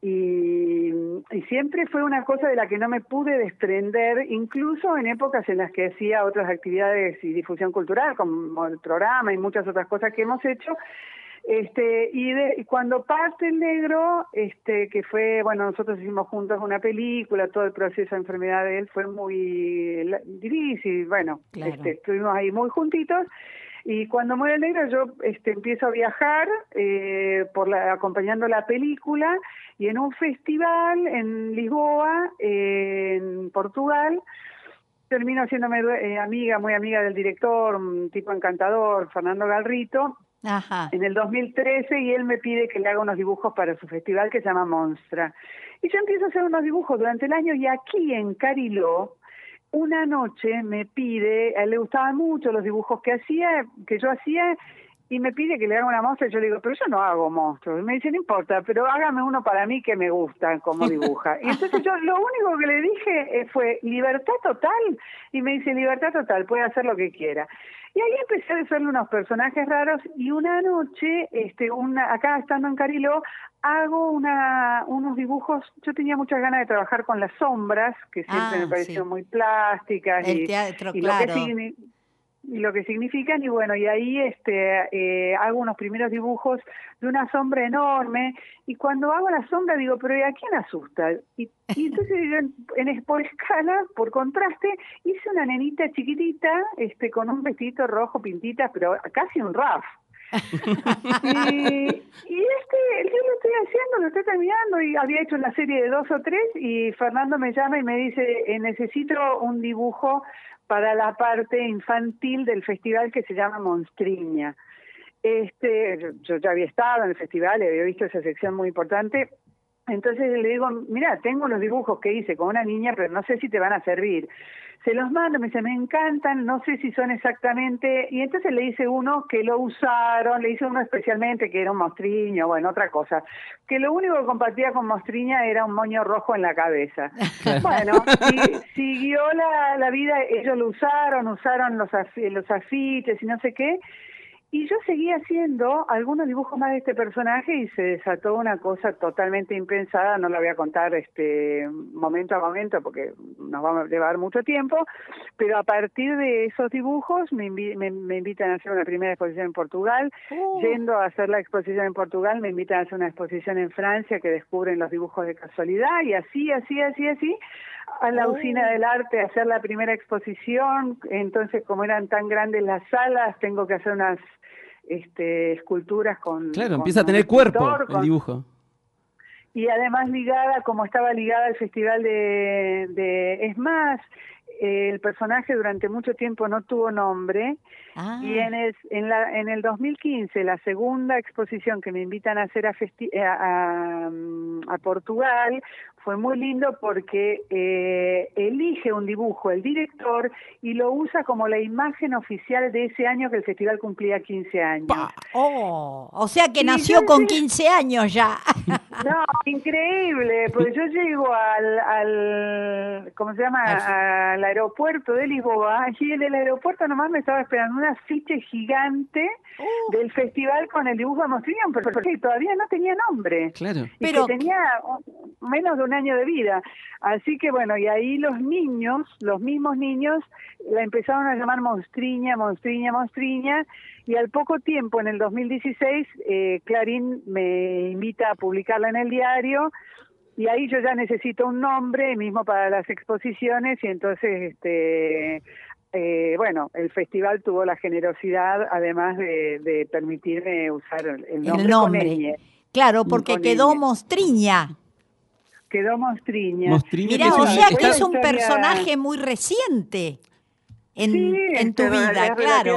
y, y siempre fue una cosa de la que no me pude desprender, incluso en épocas en las que hacía otras actividades y difusión cultural, como el programa y muchas otras cosas que hemos hecho. Este, y, de- y cuando parte el negro, este, que fue, bueno, nosotros hicimos juntos una película, todo el proceso de enfermedad de él fue muy difícil, bueno, Claro. este, estuvimos ahí muy juntitos. Y cuando muere el negro yo este, empiezo a viajar eh, por la, acompañando la película y en un festival en Lisboa, eh, en Portugal, termino haciéndome eh, amiga, muy amiga del director, un tipo encantador, Fernando Galrito, Ajá. en el 2013 y él me pide que le haga unos dibujos para su festival que se llama Monstra. Y yo empiezo a hacer unos dibujos durante el año y aquí en Cariló, una noche me pide, a él le gustaban mucho los dibujos que hacía, que yo hacía, y me pide que le haga una monstrua y yo le digo, pero yo no hago monstruos. Y me dice, no importa, pero hágame uno para mí que me gusta como dibuja. *laughs* Y entonces yo lo único que le dije eh, fue, libertad total. Y me dice, libertad total, puede hacer lo que quiera. Y ahí empecé a hacerle unos personajes raros y una noche, este, una, acá estando en Cariló, hago una, unos dibujos, yo tenía muchas ganas de trabajar con las sombras, que siempre Ah, me parecieron sí. muy plásticas El y, teatro, y claro. lo que y lo que significan y bueno y ahí este eh, hago unos primeros dibujos de una sombra enorme y cuando hago la sombra digo pero ¿y a quién asusta? y, y *laughs* entonces en, en- por escala por contraste hice una nenita chiquitita este con un vestidito rojo pintita pero casi un raf *laughs* y, este, yo lo estoy haciendo, lo estoy terminando y había hecho una serie de dos o tres y Fernando me llama y me dice, eh, necesito un dibujo para la parte infantil del festival que se llama Monstriña. Este, yo- yo ya había estado en el festival y había visto esa sección muy importante. Entonces le digo, mira, tengo los dibujos que hice con una niña, pero no sé si te van a servir. Se los mando, me dice, me encantan, no sé si son exactamente. Y entonces le hice uno que lo usaron, le hice uno especialmente que era un mostriño, bueno, otra cosa. Que lo único que compartía con mostriña era un moño rojo en la cabeza. *laughs* Bueno, y siguió la, la vida, ellos lo usaron, usaron los, los afiches y no sé qué. Y yo seguí haciendo algunos dibujos más de este personaje y se desató una cosa totalmente impensada, no la voy a contar este momento a momento porque nos va a llevar mucho tiempo, pero a partir de esos dibujos me, invi- me, me invitan a hacer una primera exposición en Portugal, Uh. yendo a hacer la exposición en Portugal me invitan a hacer una exposición en Francia que descubren los dibujos de casualidad y así, así, así, así, a la Oh. usina del arte a hacer la primera exposición, entonces como eran tan grandes las salas, tengo que hacer unas este, esculturas con... Claro, con empieza a tener cuerpo escultor, el con- dibujo. y además ligada, como estaba ligada al festival de, de es más, eh, el personaje durante mucho tiempo no tuvo nombre Ah, y en el, en, la, en el 2015, la segunda exposición que me invitan a hacer a, festi- a, a- a Portugal, fue muy lindo porque eh, elige un dibujo el director y lo usa como la imagen oficial de ese año que el festival cumplía 15 años. pa- oh, o sea que nació yo con sí. 15 años ya. *laughs* No, increíble, porque yo llego al, al ¿cómo se llama? Al aeropuerto de Lisboa y en el aeropuerto nomás me estaba esperando un afiche gigante Uh. del festival con el dibujo de Mostriñón, pero porque todavía no tenía nombre. Claro. Y Pero- que tenía menos de un año de vida. Así que bueno, y ahí los niños, los mismos niños, la empezaron a llamar Monstriña, Monstriña, Monstriña, y al poco tiempo, en el 2016, eh, Clarín me invita a publicarla en el diario, y ahí yo ya necesito un nombre mismo para las exposiciones, y entonces, este eh, bueno, el festival tuvo la generosidad, además de, de permitirme usar el, el nombre. Con ñ. Claro, porque quedó ñ. mostriña. Quedó Monstriña. Mostriña, Mirá, que o sea que es un historia- personaje muy reciente en, Sí, en tu vida, claro.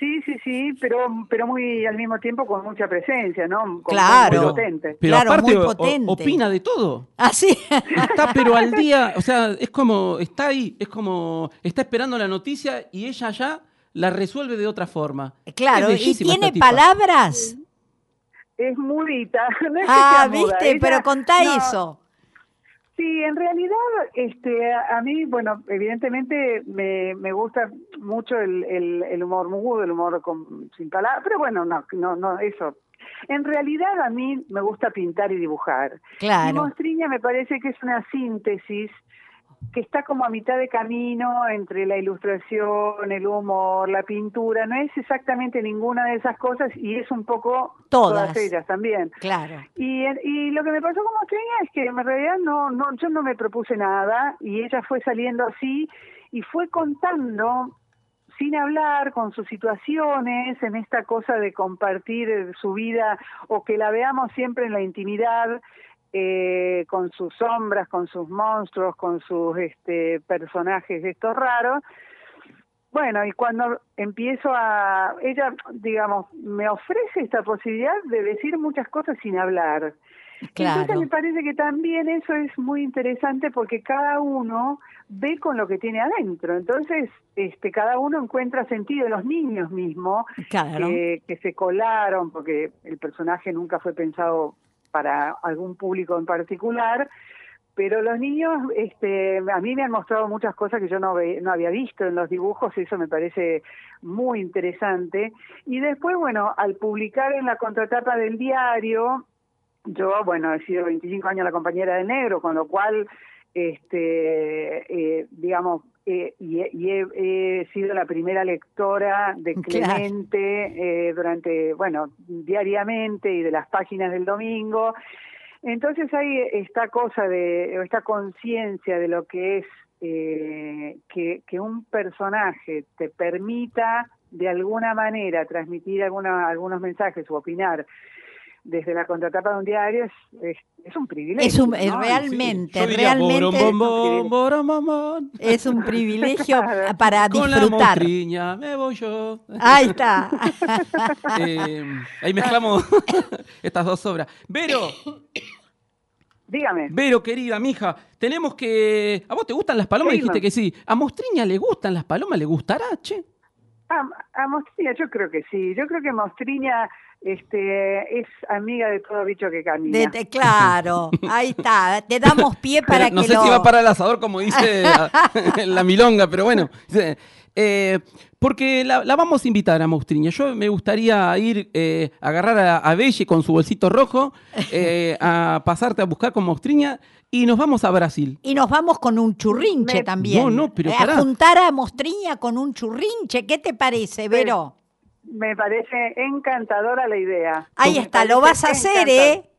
Sí, sí, sí, pero, pero muy al mismo tiempo con mucha presencia, ¿no? Con- Claro. muy pero, potente. pero Claro, aparte muy o- potente. opina de todo. Ah, sí. *laughs* Está pero al día, o sea, es como, está ahí, es como, está esperando la noticia y ella ya la resuelve de otra forma. claro, Es y tiene palabras. Es mudita. *laughs* No es que Ah, muda, viste, ella- pero contá no, eso. Sí, en realidad, este, a mí, bueno, evidentemente me, me gusta mucho el, el, el humor mudo, el humor con, sin palabras, pero bueno, no, no, no, eso. En realidad a mí me gusta pintar y dibujar. Y Claro. Monstriña me parece que es una síntesis que está como a mitad de camino entre la ilustración, el humor, la pintura. No es exactamente ninguna de esas cosas y es un poco Todas. ellas también. Claro. Y, y lo que me pasó con Monstriña es que en realidad no, no, yo no me propuse nada y ella fue saliendo así y fue contando sin hablar con sus situaciones en esta cosa de compartir su vida o que la veamos siempre en la intimidad eh, con sus sombras, con sus monstruos, con sus este, personajes estos raros. Bueno, y cuando empiezo a, ella, digamos, me ofrece esta posibilidad de decir muchas cosas sin hablar. Entonces Claro. me parece que también eso es muy interesante porque cada uno ve con lo que tiene adentro. Entonces, este, cada uno encuentra sentido, los niños mismos, Claro. que, que se colaron, porque el personaje nunca fue pensado para algún público en particular, pero los niños, este, a mí me han mostrado muchas cosas que yo no, ve- no había visto en los dibujos, y eso me parece muy interesante. Y después, bueno, al publicar en la contratapa del diario, yo, bueno, he sido 25 años la compañera de negro, con lo cual, este, eh, digamos, eh, y, he- y he, he sido la primera lectora de Claro. Clemente eh, durante, bueno, diariamente y de las páginas del domingo. Entonces hay esta cosa de, o esta conciencia de lo que es eh, que, que un personaje te permita de alguna manera transmitir alguna, algunos mensajes o opinar desde la contratapa de un diario es, es, es un privilegio. Es un, realmente, diría, realmente borom, bom, bom, borom, bom, bom. es un privilegio *laughs* para Con la disfrutar. mostriña me voy yo. Ahí está. *laughs* Eh, ahí mezclamos *laughs* estas dos obras. Vero, Dígame. Vero, querida, mija, tenemos que... ¿A vos te gustan las palomas? Sí, Dijiste que sí. ¿A Mostriña le gustan las palomas? ¿Le gustará, che? A, a Mostriña yo creo que sí. Yo creo que Mostriña este, es amiga de todo bicho que camina. De- de- claro, ahí está. Te damos pie para no que sé lo... si va para el asador, como dice la, la milonga, pero bueno. Eh, porque la, la vamos a invitar a Mostriña. Yo me gustaría ir eh, a agarrar a, a Belle con su bolsito rojo, eh, a pasarte a buscar con Mostriña y nos vamos a Brasil. Y nos vamos con un churrinche Me- también. No, no, pero Eh, pará. A juntar a Mostriña con un churrinche. ¿Qué te parece, Vero? Me parece encantadora la idea. Ahí Me está, lo vas a hacer, encantador. ¿eh?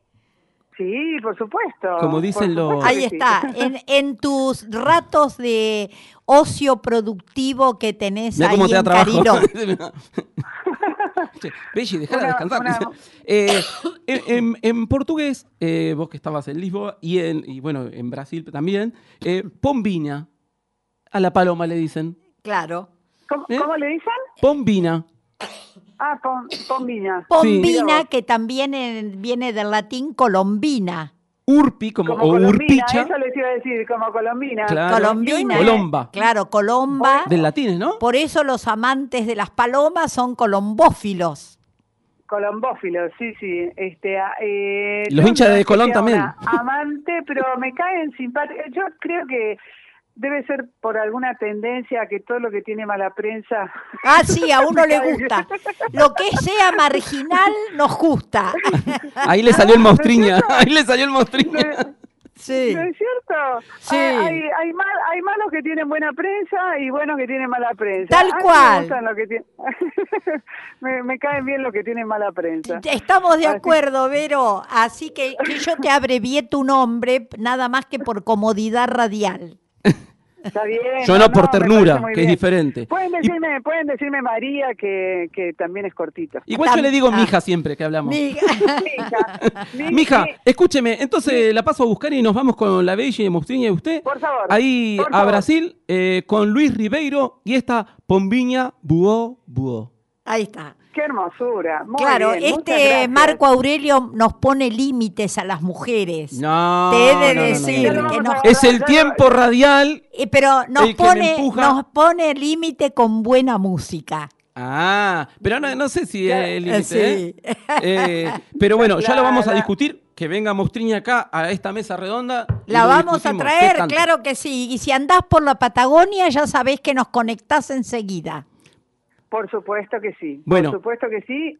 Sí, por supuesto. Como dicen los- Ahí sí. está, en, en tus ratos de ocio productivo que tenés ahí cómo te da en. *laughs* Che, Belli, dejala descansar. una- Eh, en, en- en portugués, eh, vos que estabas en Lisboa y, en, y bueno, en Brasil también, eh, pombina. A la paloma le dicen. Claro. ¿Cómo, ¿Eh? cómo le dicen? Pombina. Ah. Pombina, vos. que también en- viene del latín colombina. Urpi, como, Como o colombina, urpicha. eso les iba a decir, como colombina. Claro. Colombina. Colomba. Claro, colomba. Del latín, ¿no? Por eso los amantes de las palomas son colombófilos. Colombófilo, sí, sí. Este, ah, eh, los hinchas de Colón también. Amante, pero me caen simpáticos. Yo creo que debe ser por alguna tendencia que todo lo que tiene mala prensa. *laughs* Ah, sí, a uno le gusta. Lo que sea marginal nos gusta. *laughs* Ahí le salió el mostriña. Ahí le salió el mostriña. Sí. ¿No es cierto? Sí. Hay, hay, hay mal- hay malos que tienen buena prensa y buenos que tienen mala prensa. Tal cual. *laughs* Me, que caen bien los que tienen mala prensa. Estamos de Así- acuerdo, Vero. Así que, que yo te abrevié tu nombre nada más que por comodidad radial. Está bien. Yo no por ternura, que es diferente. Pueden Y- decirme, pueden decirme María, que, que también es cortito. Igual yo le digo Ah. mija siempre que hablamos. Mi- Mija, *laughs* mi- Mija, mi- escúcheme, entonces la paso a buscar y nos vamos con la y Mostriña y usted. Por favor, Ahí por a favor. Brasil eh, con Luis Ribeiro y esta Pombiña Buó Buó. Ahí está. Qué hermosura. Muy claro, bien, este. Marco Aurelio nos pone límites a las mujeres. No, Te he de no, decir no, no. que nos, Es el tiempo radial. eh, pero nos pone, nos pone límite con buena música. Ah, pero no, no sé si es el límite, Sí. ¿eh? Eh, pero bueno, ya lo vamos a discutir. Que venga Mostriña acá a esta mesa redonda. La vamos a traer, claro que sí. Y si andás por la Patagonia, ya sabés que nos conectás enseguida. Por supuesto que sí. Bueno. Por supuesto que sí.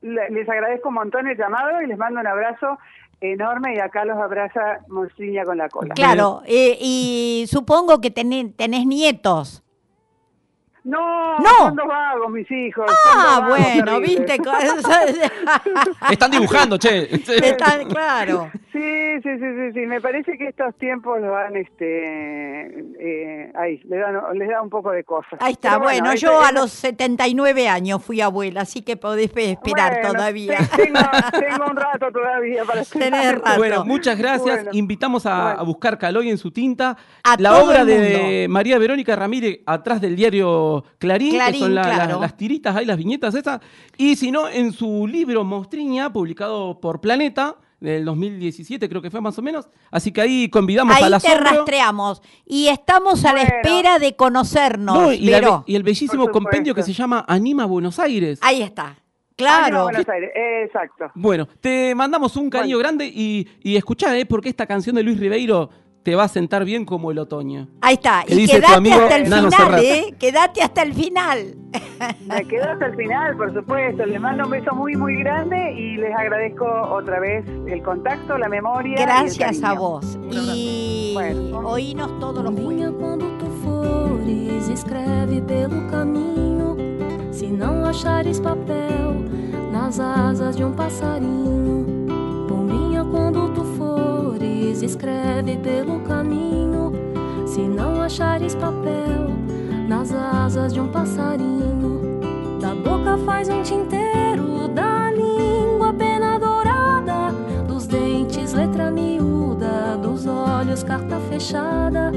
Le- Les agradezco un montón el llamado y les mando un abrazo enorme y acá los abraza Monsiña con la cola. Claro, eh, y supongo que tenés, tenés nietos. No, No. son dos vagos mis hijos. Ah, vagos bueno, terribles. viste. *laughs* *laughs* Están dibujando, che. Claro. Sí, sí, sí, sí, sí. Me parece que estos tiempos lo han, este, eh, ahí, les dan, les da un poco de cosas. Ahí está. Pero Bueno, yo a eso- los 79 años fui abuela, así que podés esperar bueno, todavía. te- Tengo, *laughs* tengo un rato todavía para Tenés esperar. rato. Bueno, muchas gracias. Bueno. Invitamos a, Bueno. a buscar Caloy en su tinta. A la todo obra el de María Verónica Ramírez atrás del diario Clarín, que son la- las tiritas ahí, las viñetas esas. Y si no, en su libro Mostriña, publicado por Planeta, del 2017 creo que fue más o menos. Así que ahí convidamos Ahí a la te rastreamos. Y estamos a la Bueno. espera de conocernos. No, y, la el bellísimo compendio que se llama Anima Buenos Aires. Ahí está. No, Claro. Buenos Aires, exacto. Bueno, te mandamos un cariño grande y, y escuchá, ¿eh? porque esta canción de Luis Ribeiro te va a sentar bien como el otoño. Ahí está. ¿Qué Y dice tu quédate amigo hasta el Nano final, Serrat? ¿eh? Quédate hasta el final. Me quedo hasta el final, por supuesto. Les mando un beso muy, muy grande y les agradezco otra vez el contacto, la memoria. y el Gracias a vos. Y Bueno. oínos todos los fores, escreve pelo caminho. Se não achares papel nas asas de um passarinho. Pombinha, quando tu flores, escreve pelo caminho. Se não achares papel nas asas de um passarinho, da boca faz um tinteiro, da língua pena dourada, dos dentes letra miúda, dos olhos carta fechada.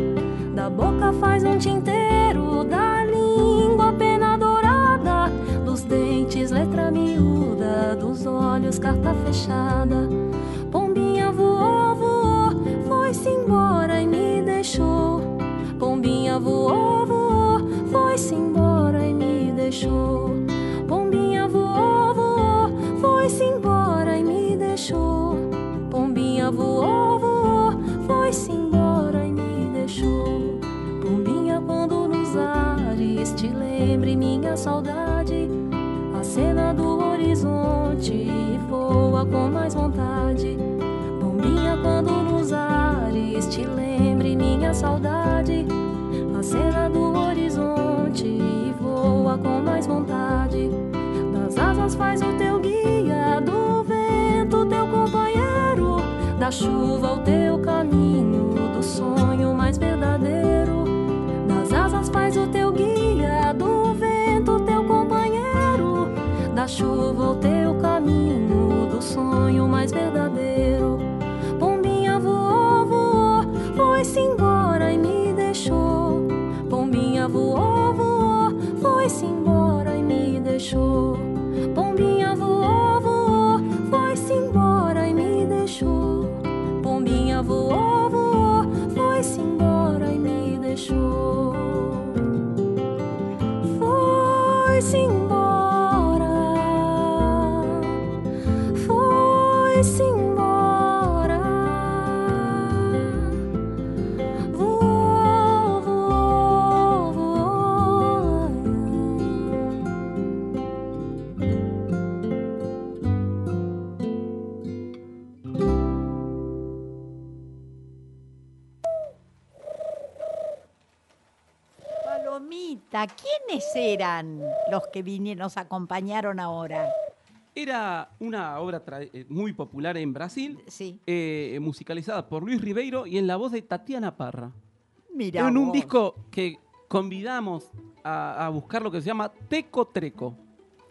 Da boca faz um tinteiro, da língua pena dourada, dos dentes letra miúda, dos olhos carta fechada foi-se embora e me deixou. Pombinha voou, voou, foi-se embora e me deixou. Pombinha voou, voou, foi-se embora e me deixou. Pombinha voou, voou, foi-se embora e me deixou. Pombinha, quando nos ares te lembre minha saudade, a cena do horizonte voa com mais vontade. Saudade, a cena do horizonte e voa com mais vontade. Das asas faz o teu guia, do vento teu companheiro, da chuva o teu caminho, do sonho mais verdadeiro. Das asas faz o teu guia, do vento teu companheiro, da chuva o teu caminho, do sonho mais verdadeiro. Palomita, ¿quiénes eran los que vinieron, nos acompañaron ahora? Era una obra eh, muy popular en Brasil, Sí, eh, musicalizada por Luis Ribeiro y en la voz de Tatiana Parra. mira. en un vos. disco que convidamos a, a buscar lo que se llama Teco Treco.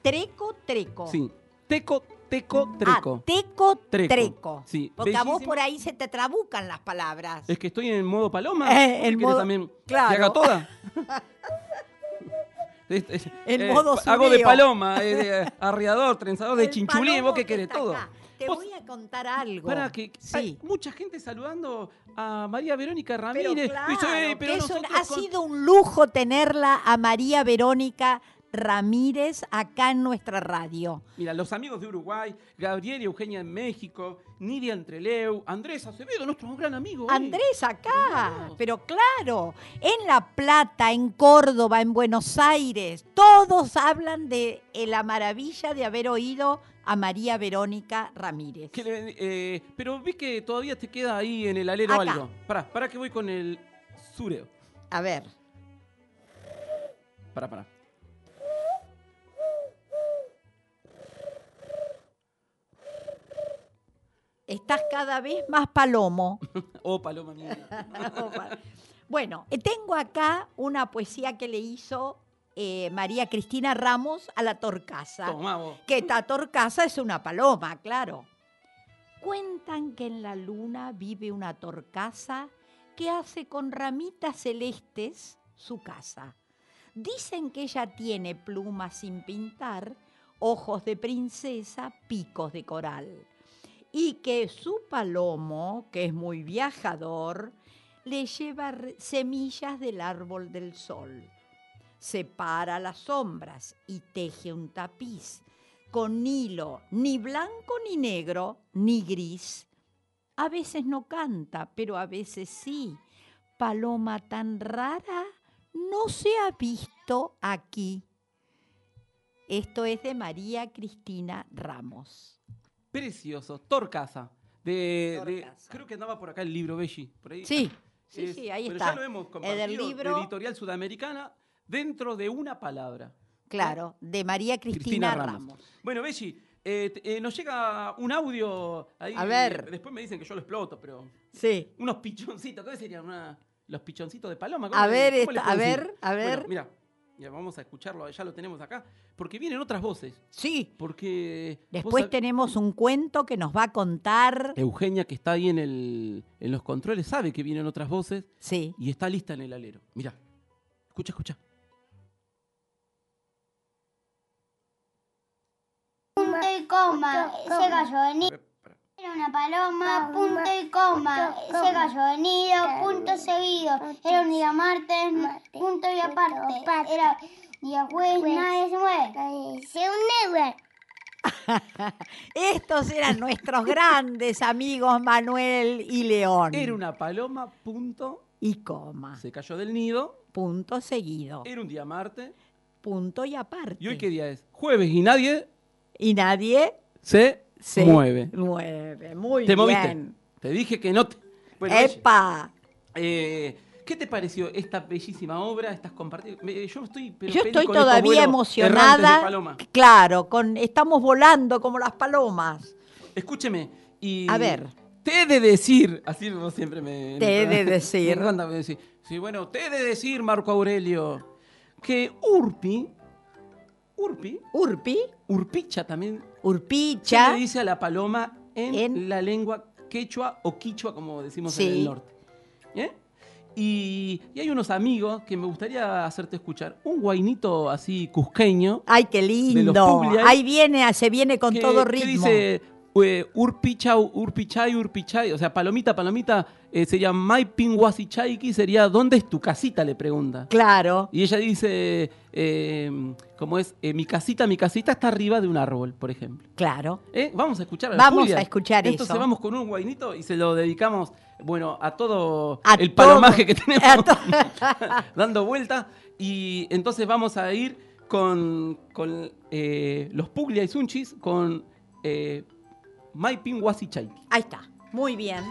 Treco, treco. Sí, Teco, Teco, Treco. Ah, teco, Treco. treco. Sí, Porque a vos por ahí se te trabucan las palabras. Es que estoy en modo paloma. Eh, ¿Vos en querés modo- también claro. que haga toda? *laughs* *laughs* Es- es- En modo Hago de paloma, eh, de *laughs* arriador, trenzador de El chinchulí, vos que querés todo. acá. Te Vos- voy a contar algo. Para que Sí. hay mucha gente saludando a María Verónica Pero Ramírez. claro, "Eh, pero que es un- nosotros ha con-". sido un lujo tenerla a María Verónica Ramírez acá en nuestra radio. Mira, los amigos de Uruguay, Gabriel y Eugenia en México, Nidia Entreleu, Andrés Acevedo, nuestro gran amigo. eh. Andrés acá, pero claro, en La Plata, en Córdoba, en Buenos Aires, todos hablan de eh, la maravilla de haber oído a María Verónica Ramírez. Que eh, pero vi que todavía te queda ahí en el alero Acá. algo. Pará, pará que voy con el sureo. A ver, Pará, pará. Estás cada vez más palomo. *laughs* Oh, paloma mía. *laughs* Bueno, eh, tengo acá una poesía que le hizo eh, María Cristina Ramos a la Torcasa. Tomá vos. Que esta Torcasa es una paloma, claro. Cuentan que en la luna vive una torcasa que hace con ramitas celestes su casa. Dicen que ella tiene plumas sin pintar, ojos de princesa, picos de coral. Y que su palomo, que es muy viajador, le lleva semillas del árbol del sol. Separa las sombras y teje un tapiz con hilo ni blanco ni negro ni gris. A veces no canta, pero a veces sí. Paloma tan rara no se ha visto aquí. Esto es de María Cristina Ramos. Precioso. Torcasa. De, creo que andaba por acá el libro Belli. Por ahí. Sí, *laughs* sí, Es- sí, ahí pero está. ya lo hemos compartido. del libro- de Editorial Sudamericana dentro de una palabra. Claro, de María Cristina, Ramos. Bueno, Belli, eh, eh, nos llega un audio ahí. A ver. después me dicen que yo lo exploto, pero. Sí. Unos pichoncitos. ¿Qué serían? Una- los pichoncitos de paloma. A ver, a ver, a ver. Bueno, mira, Ya vamos a escucharlo, ya lo tenemos acá, porque vienen otras voces. Sí. Porque Después sab- tenemos un cuento que nos va a contar. Eugenia, que está ahí en, el, en los controles, sabe que vienen otras voces Sí. y está lista en el alero. Mira, escucha, escucha. punto y coma, ese gallo. Era una paloma, punto y coma, ese gallo venido, punto seguido. Era un día martes, punto y aparte. Era día jueves, nadie se mueve. Se une, *laughs* Estos eran nuestros grandes amigos Manuel y León. Era una paloma, punto, Y coma. se cayó del nido, Punto seguido. era un día martes. Punto y aparte. ¿Y hoy qué día es? Jueves y nadie Y nadie se, se mueve. mueve. Muy Te bien. moviste. Te dije que no te... Bueno, ¡Epa! eh, ¿Qué te pareció esta bellísima obra? Estás compartiendo. Yo estoy, pero Yo feliz estoy todavía emocionada. Claro, con estamos volando como las palomas. Escúcheme. Y A ver. Te he de decir, así vos siempre me. Te he de *laughs* decir. Me encanta decir. Sí, bueno, te he de decir, Marco Aurelio, que Urpi, Urpi, Urpi, Urpicha también, Urpicha. le dice a la paloma en, En- la lengua quechua o quichua, como decimos Sí. en el norte. ¿Eh? Y, y hay unos amigos que me gustaría hacerte escuchar. Un guainito así cusqueño. Ay, qué De lindo. los Puglia. Ahí viene, se viene con que- todo que ritmo. dice eh, urpicha, urpichay, urpichay. O sea, palomita, palomita, eh, sería Mai Pinguasichaiki, sería ¿dónde es tu casita? Le pregunta. Claro. Y ella dice, eh, ¿cómo es? Eh, mi casita, mi casita está arriba de un árbol, por ejemplo. Claro. Vamos a escuchar a la Vamos Julia. a escuchar Entonces eso. vamos con un guainito y se lo dedicamos, bueno, a todo A el todo- palomaje que *laughs* tenemos *laughs* dando vuelta. Y entonces vamos a ir con, con los Puglia y Sunchis con eh, Mai Pinguasichaiki. Ahí está. Muy bien.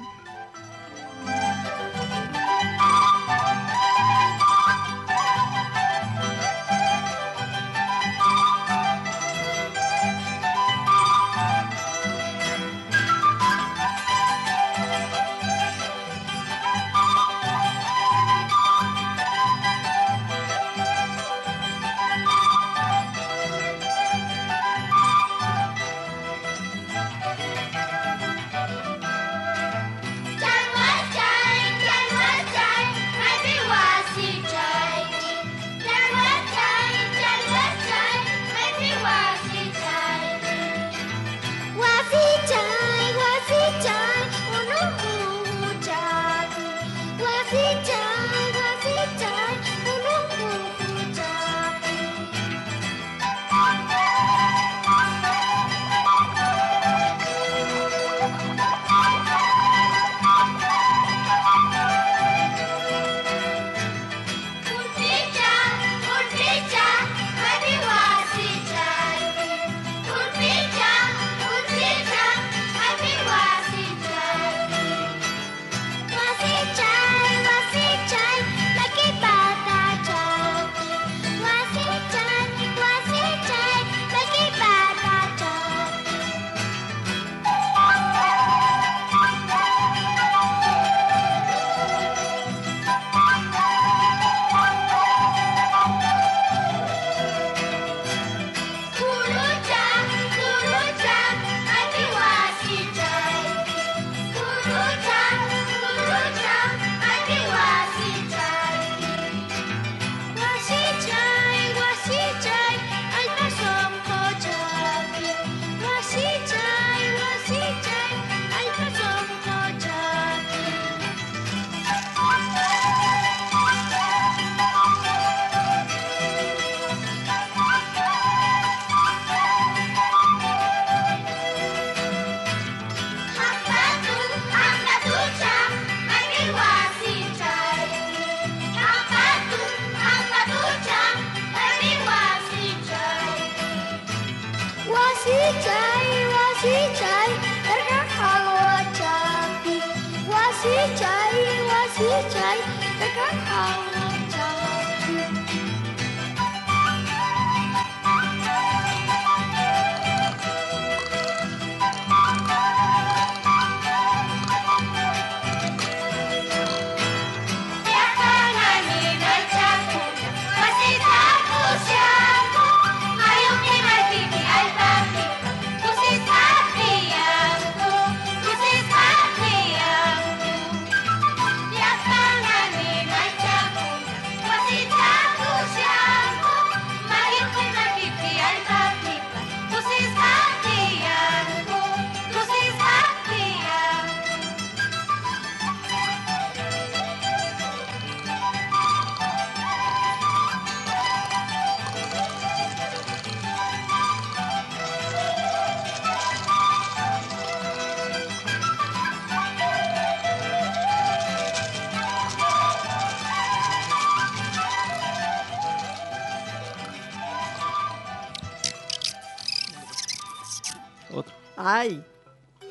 Ay,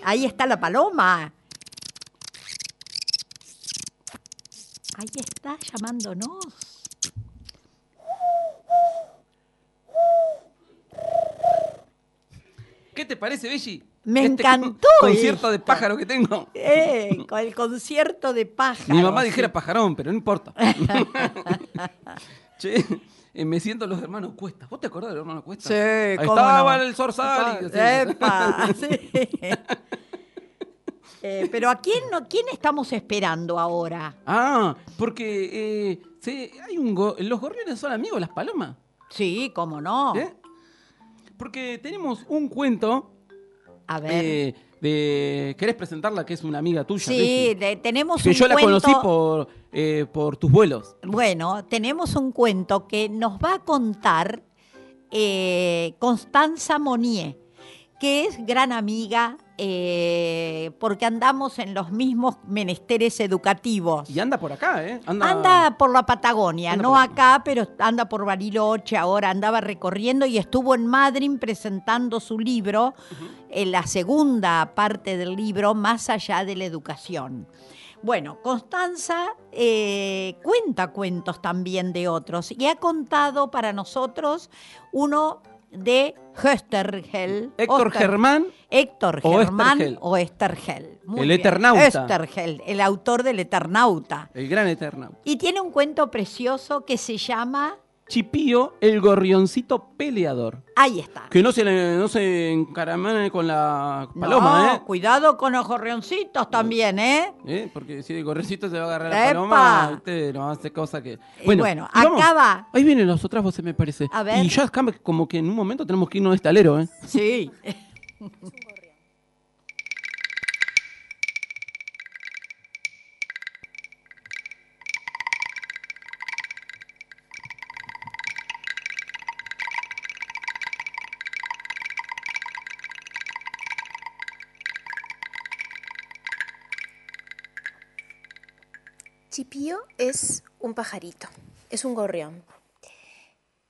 ahí está la paloma. Ahí está llamándonos. ¿Qué te parece, Belli? Me Este encantó concierto de pájaro que tengo. Eh, con el concierto de pájaros. Mi mamá dijera pajarón, pero no importa. *laughs* *laughs* che, eh, me siento los hermanos Cuesta. ¿Vos te acordás de los hermanos Cuesta? Sí, Ahí cómo estaba no. el Zorzal. y-. Epa, *laughs* sí. Eh, pero ¿a quién, no, quién estamos esperando ahora? Ah, porque eh, sí, hay un go- los gorriones son amigos de las palomas. Sí, cómo no. Porque tenemos un cuento A ver. de... ¿Querés presentarla que es una amiga tuya? sí, de- tenemos Que un yo la conocí por, eh, por tus vuelos. Bueno, tenemos un cuento que nos va a contar eh, Constanza Monier, que es gran amiga eh, porque andamos en los mismos menesteres educativos. Y anda por acá, ¿eh? Anda, Anda por la Patagonia, no por- acá, pero anda por Bariloche ahora, andaba recorriendo y estuvo en Madrid presentando su libro, en la segunda parte del libro, Más allá de la educación. Bueno, Constanza eh, cuenta cuentos también de otros y ha contado para nosotros uno de Höstergel. Héctor Oster- Germán, Héctor o Germán Estergel. o Estergel. Muy El bien. Eternauta. Estergel, el autor del Eternauta. el gran eterno. Y tiene un cuento precioso que se llama. Chipío, el gorrioncito peleador. Ahí está. Que no se, le- no se encaramane con la paloma, No, ¿eh? cuidado con los gorrioncitos también, ¿eh? ¿Eh? Porque si el gorrioncito se va a agarrar la ¡Epa! paloma, usted no hace cosa que... Y bueno, y vamos. acá va. Ahí vienen las otras voces, me parece. A ver. Y ya acá como que en un momento tenemos que irnos de estalero, ¿eh? Sí. *laughs* Chipío es un pajarito, es un gorrión.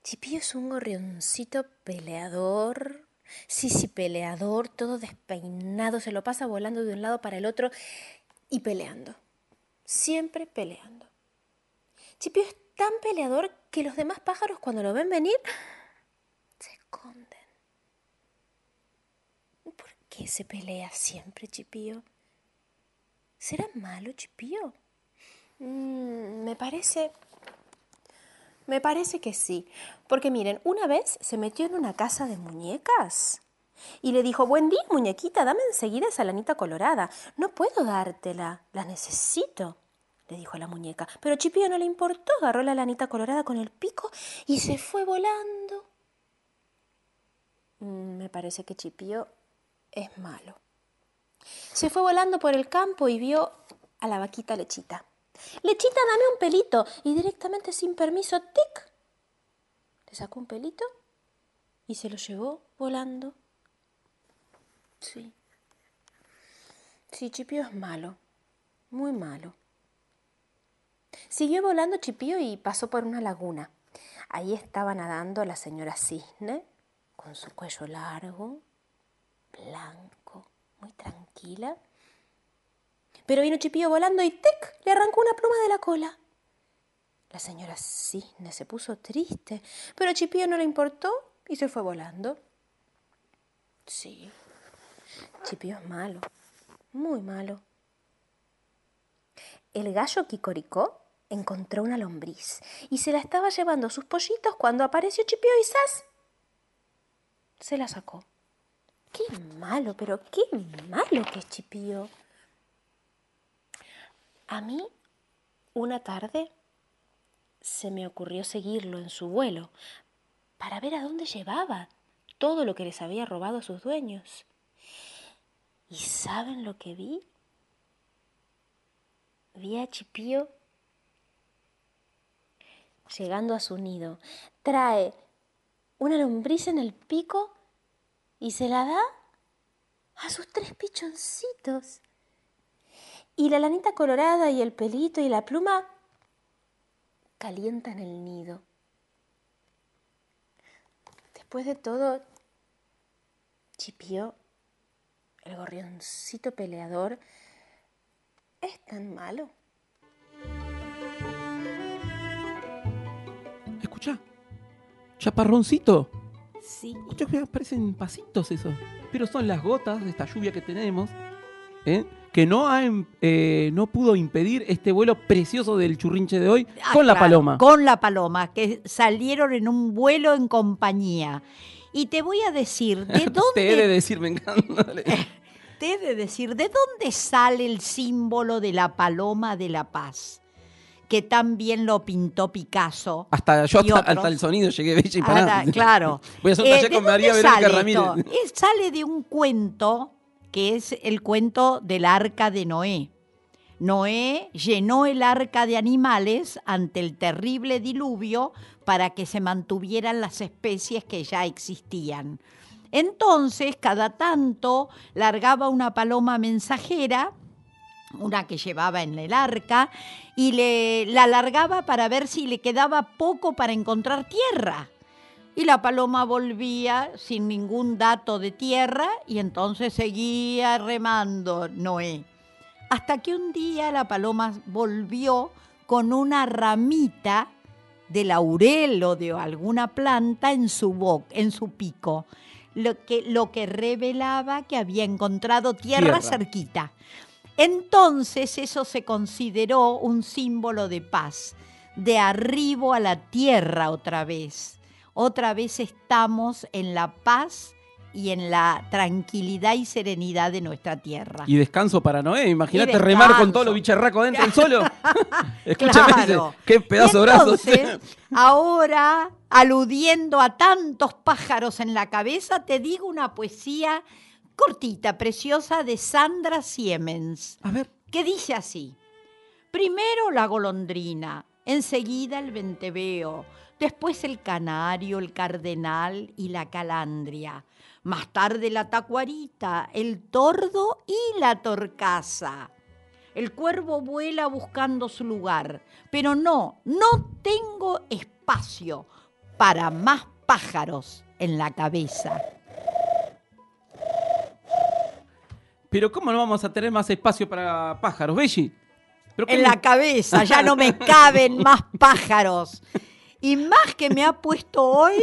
Chipío es un gorrioncito peleador. Sí, sí, peleador, todo despeinado, se lo pasa volando de un lado para el otro y peleando. Siempre peleando. Chipío es tan peleador que los demás pájaros cuando lo ven venir se esconden. ¿Por qué se pelea siempre, Chipío? ¿Será malo, Chipío? Mm, me parece... Me parece que sí. Porque miren, una vez se metió en una casa de muñecas y le dijo, buen día, muñequita, dame enseguida esa lanita colorada. No puedo dártela, la necesito, le dijo la muñeca. Pero Chipío no le importó, agarró la lanita colorada con el pico y se fue volando. Mm, me parece que Chipío es malo. Se fue volando por el campo y vio a la vaquita lechita. Lechita, dame un pelito. Y directamente sin permiso, tic. Le sacó un pelito y se lo llevó volando. Sí. Sí, Chipío es malo. Muy malo. Siguió volando Chipío y pasó por una laguna. Ahí estaba nadando la señora Cisne, con su cuello largo, blanco, muy tranquila. Pero vino Chipío volando y ¡tic! le arrancó una pluma de la cola. La señora Cisne se puso triste, pero a no le importó y se fue volando. Sí, Chipío es malo, muy malo. El gallo Quicoricó encontró una lombriz y se la estaba llevando a sus pollitos cuando apareció Chipío y ¡zas! Se la sacó. Qué malo, pero qué malo que es Chipío. A mí, una tarde, se me ocurrió seguirlo en su vuelo para ver a dónde llevaba todo lo que les había robado a sus dueños. ¿Y saben lo que vi? Vi a Chipío llegando a su nido. Trae una lombriz en el pico y se la da a sus tres pichoncitos. Y la lanita colorada y el pelito y la pluma calientan el nido. Después de todo, Chipío el gorrioncito peleador, es tan malo. Escucha, chaparroncito. Sí. Mira, parecen pasitos esos. Pero son las gotas de esta lluvia que tenemos, ¿eh? Que no, ha, em- eh, no pudo impedir este vuelo precioso del churrinche de hoy Ah, con la paloma. Con la paloma, que salieron en un vuelo en compañía. Y te voy a decir, ¿de *laughs* Te he de dónde decir, me encanta. *laughs* Te he de decir, ¿de dónde sale el símbolo de la paloma de la paz? Que también lo pintó Picasso. Hasta yo y hasta, el sonido llegué bella y Ah, pará. claro. *laughs* Voy a hacer un Eh, taller ¿de con María dónde Verónica Ramírez. Es- sale de un cuento que es el cuento del arca de Noé. Noé llenó el arca de animales ante el terrible diluvio para que se mantuvieran las especies que ya existían. Entonces, cada tanto largaba una paloma mensajera una que llevaba en el arca, y le, la largaba para ver si le quedaba poco para encontrar tierra. Y la paloma volvía sin ningún dato de tierra y entonces seguía remando Noé. Hasta que un día la paloma volvió con una ramita de laurel o de alguna planta en su, en su pico, lo que, lo que revelaba que había encontrado tierra, Tierra. cerquita. Entonces eso se consideró un símbolo de paz, de arribo a la tierra otra vez. Otra vez estamos en la paz y en la tranquilidad y serenidad de nuestra tierra. Y descanso para Noé. Imagínate remar con todos los bicharracos dentro del solo. *laughs* *laughs* Escúchame, Claro. ese- qué pedazo de entonces, ahora, aludiendo a tantos pájaros en la cabeza, te digo una poesía cortita, preciosa, de Sandra Siemens, A ver, que dice así. Primero la golondrina, enseguida el venteveo, después el canario, el cardenal y la calandria. Más tarde la tacuarita, el tordo y la torcaza. El cuervo vuela buscando su lugar, pero no, no tengo espacio para más pájaros en la cabeza. pero ¿cómo no vamos a tener más espacio para pájaros, Belli? ¿Pero qué En la cabeza ya no me *laughs* caben más pájaros. Y más que me ha puesto hoy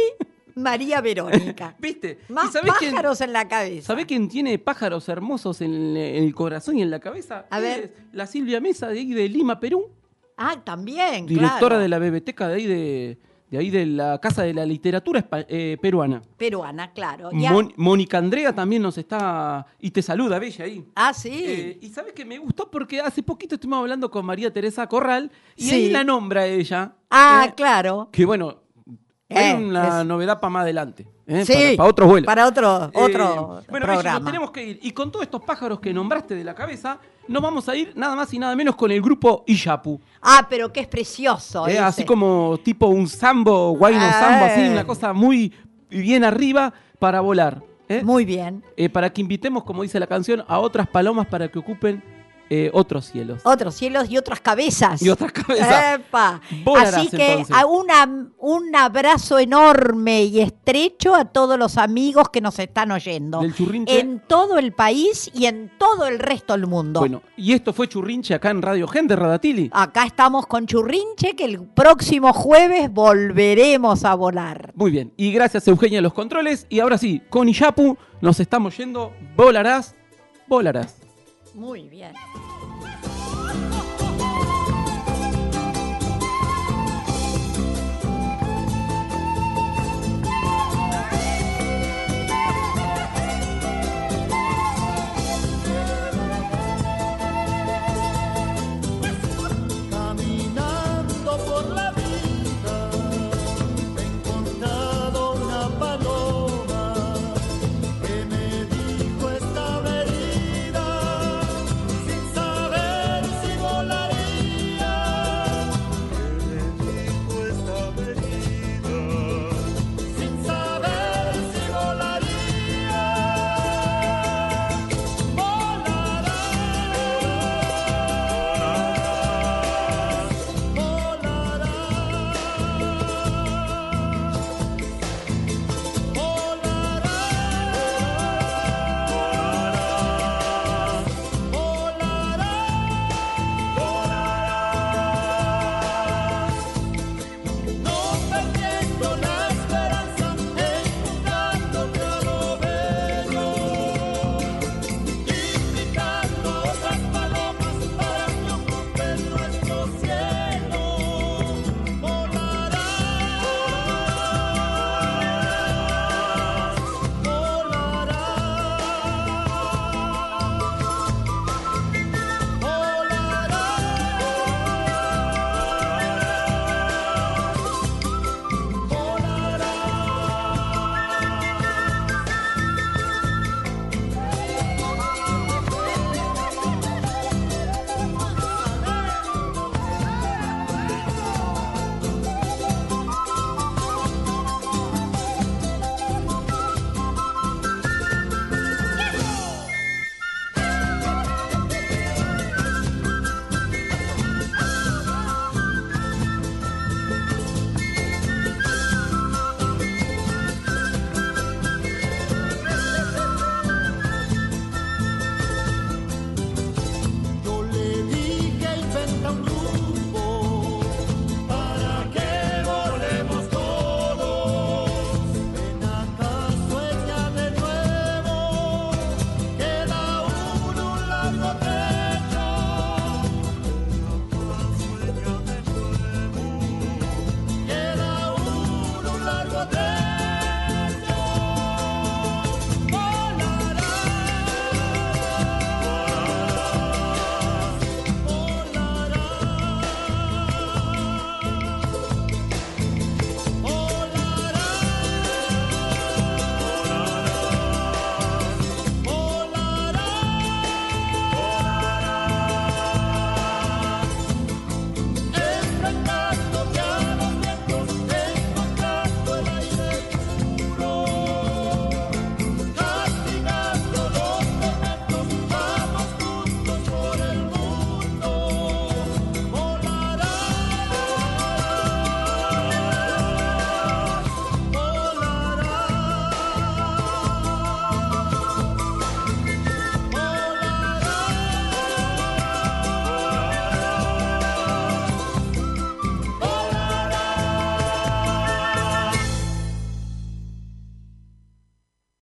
María Verónica. *laughs* ¿Viste? ¿Y Más quién- pájaros en la cabeza. ¿Sabés quién tiene pájaros hermosos en, en el corazón y en la cabeza? A ver. La Silvia Mesa de ahí de Lima, Perú. Ah, también, Directora claro. de la biblioteca de ahí de, de ahí de la Casa de la Literatura eh, Peruana. Peruana, claro. Mónica Andrea también nos está... Y te saluda, Bella, ahí. Ah, sí. Eh, y sabes que me gustó porque hace poquito estuvimos hablando con María Teresa Corral y Sí. ahí la nombra ella. ah, eh, claro. Que bueno, hay una es- novedad para más adelante. Sí, para, para otros vuelos. Para otro, otro bueno, programa. nos tenemos que ir. Y con todos estos pájaros que nombraste de la cabeza, nos vamos a ir nada más y nada menos con el grupo Iyapu. Ah, pero que es precioso. Eh, así como tipo un sambo, guayno Eh. sambo, así, una cosa muy bien arriba para volar. ¿eh? Muy bien. Eh, para que invitemos, como dice la canción, a otras palomas para que ocupen eh, otros cielos. Otros cielos y otras cabezas. Y otras cabezas. Epa. Así que entonces. a una- un abrazo enorme y estrecho a todos los amigos que nos están oyendo. Del churrinche. En todo el país y en todo el resto del mundo. Bueno, y esto fue Churrinche acá en Radio Gente, Radatili. Acá estamos con Churrinche, que el próximo jueves volveremos a volar. Muy bien, y gracias Eugenia a los controles. Y ahora sí, con Iyapu nos estamos yendo. Volarás, volarás. Muy bien.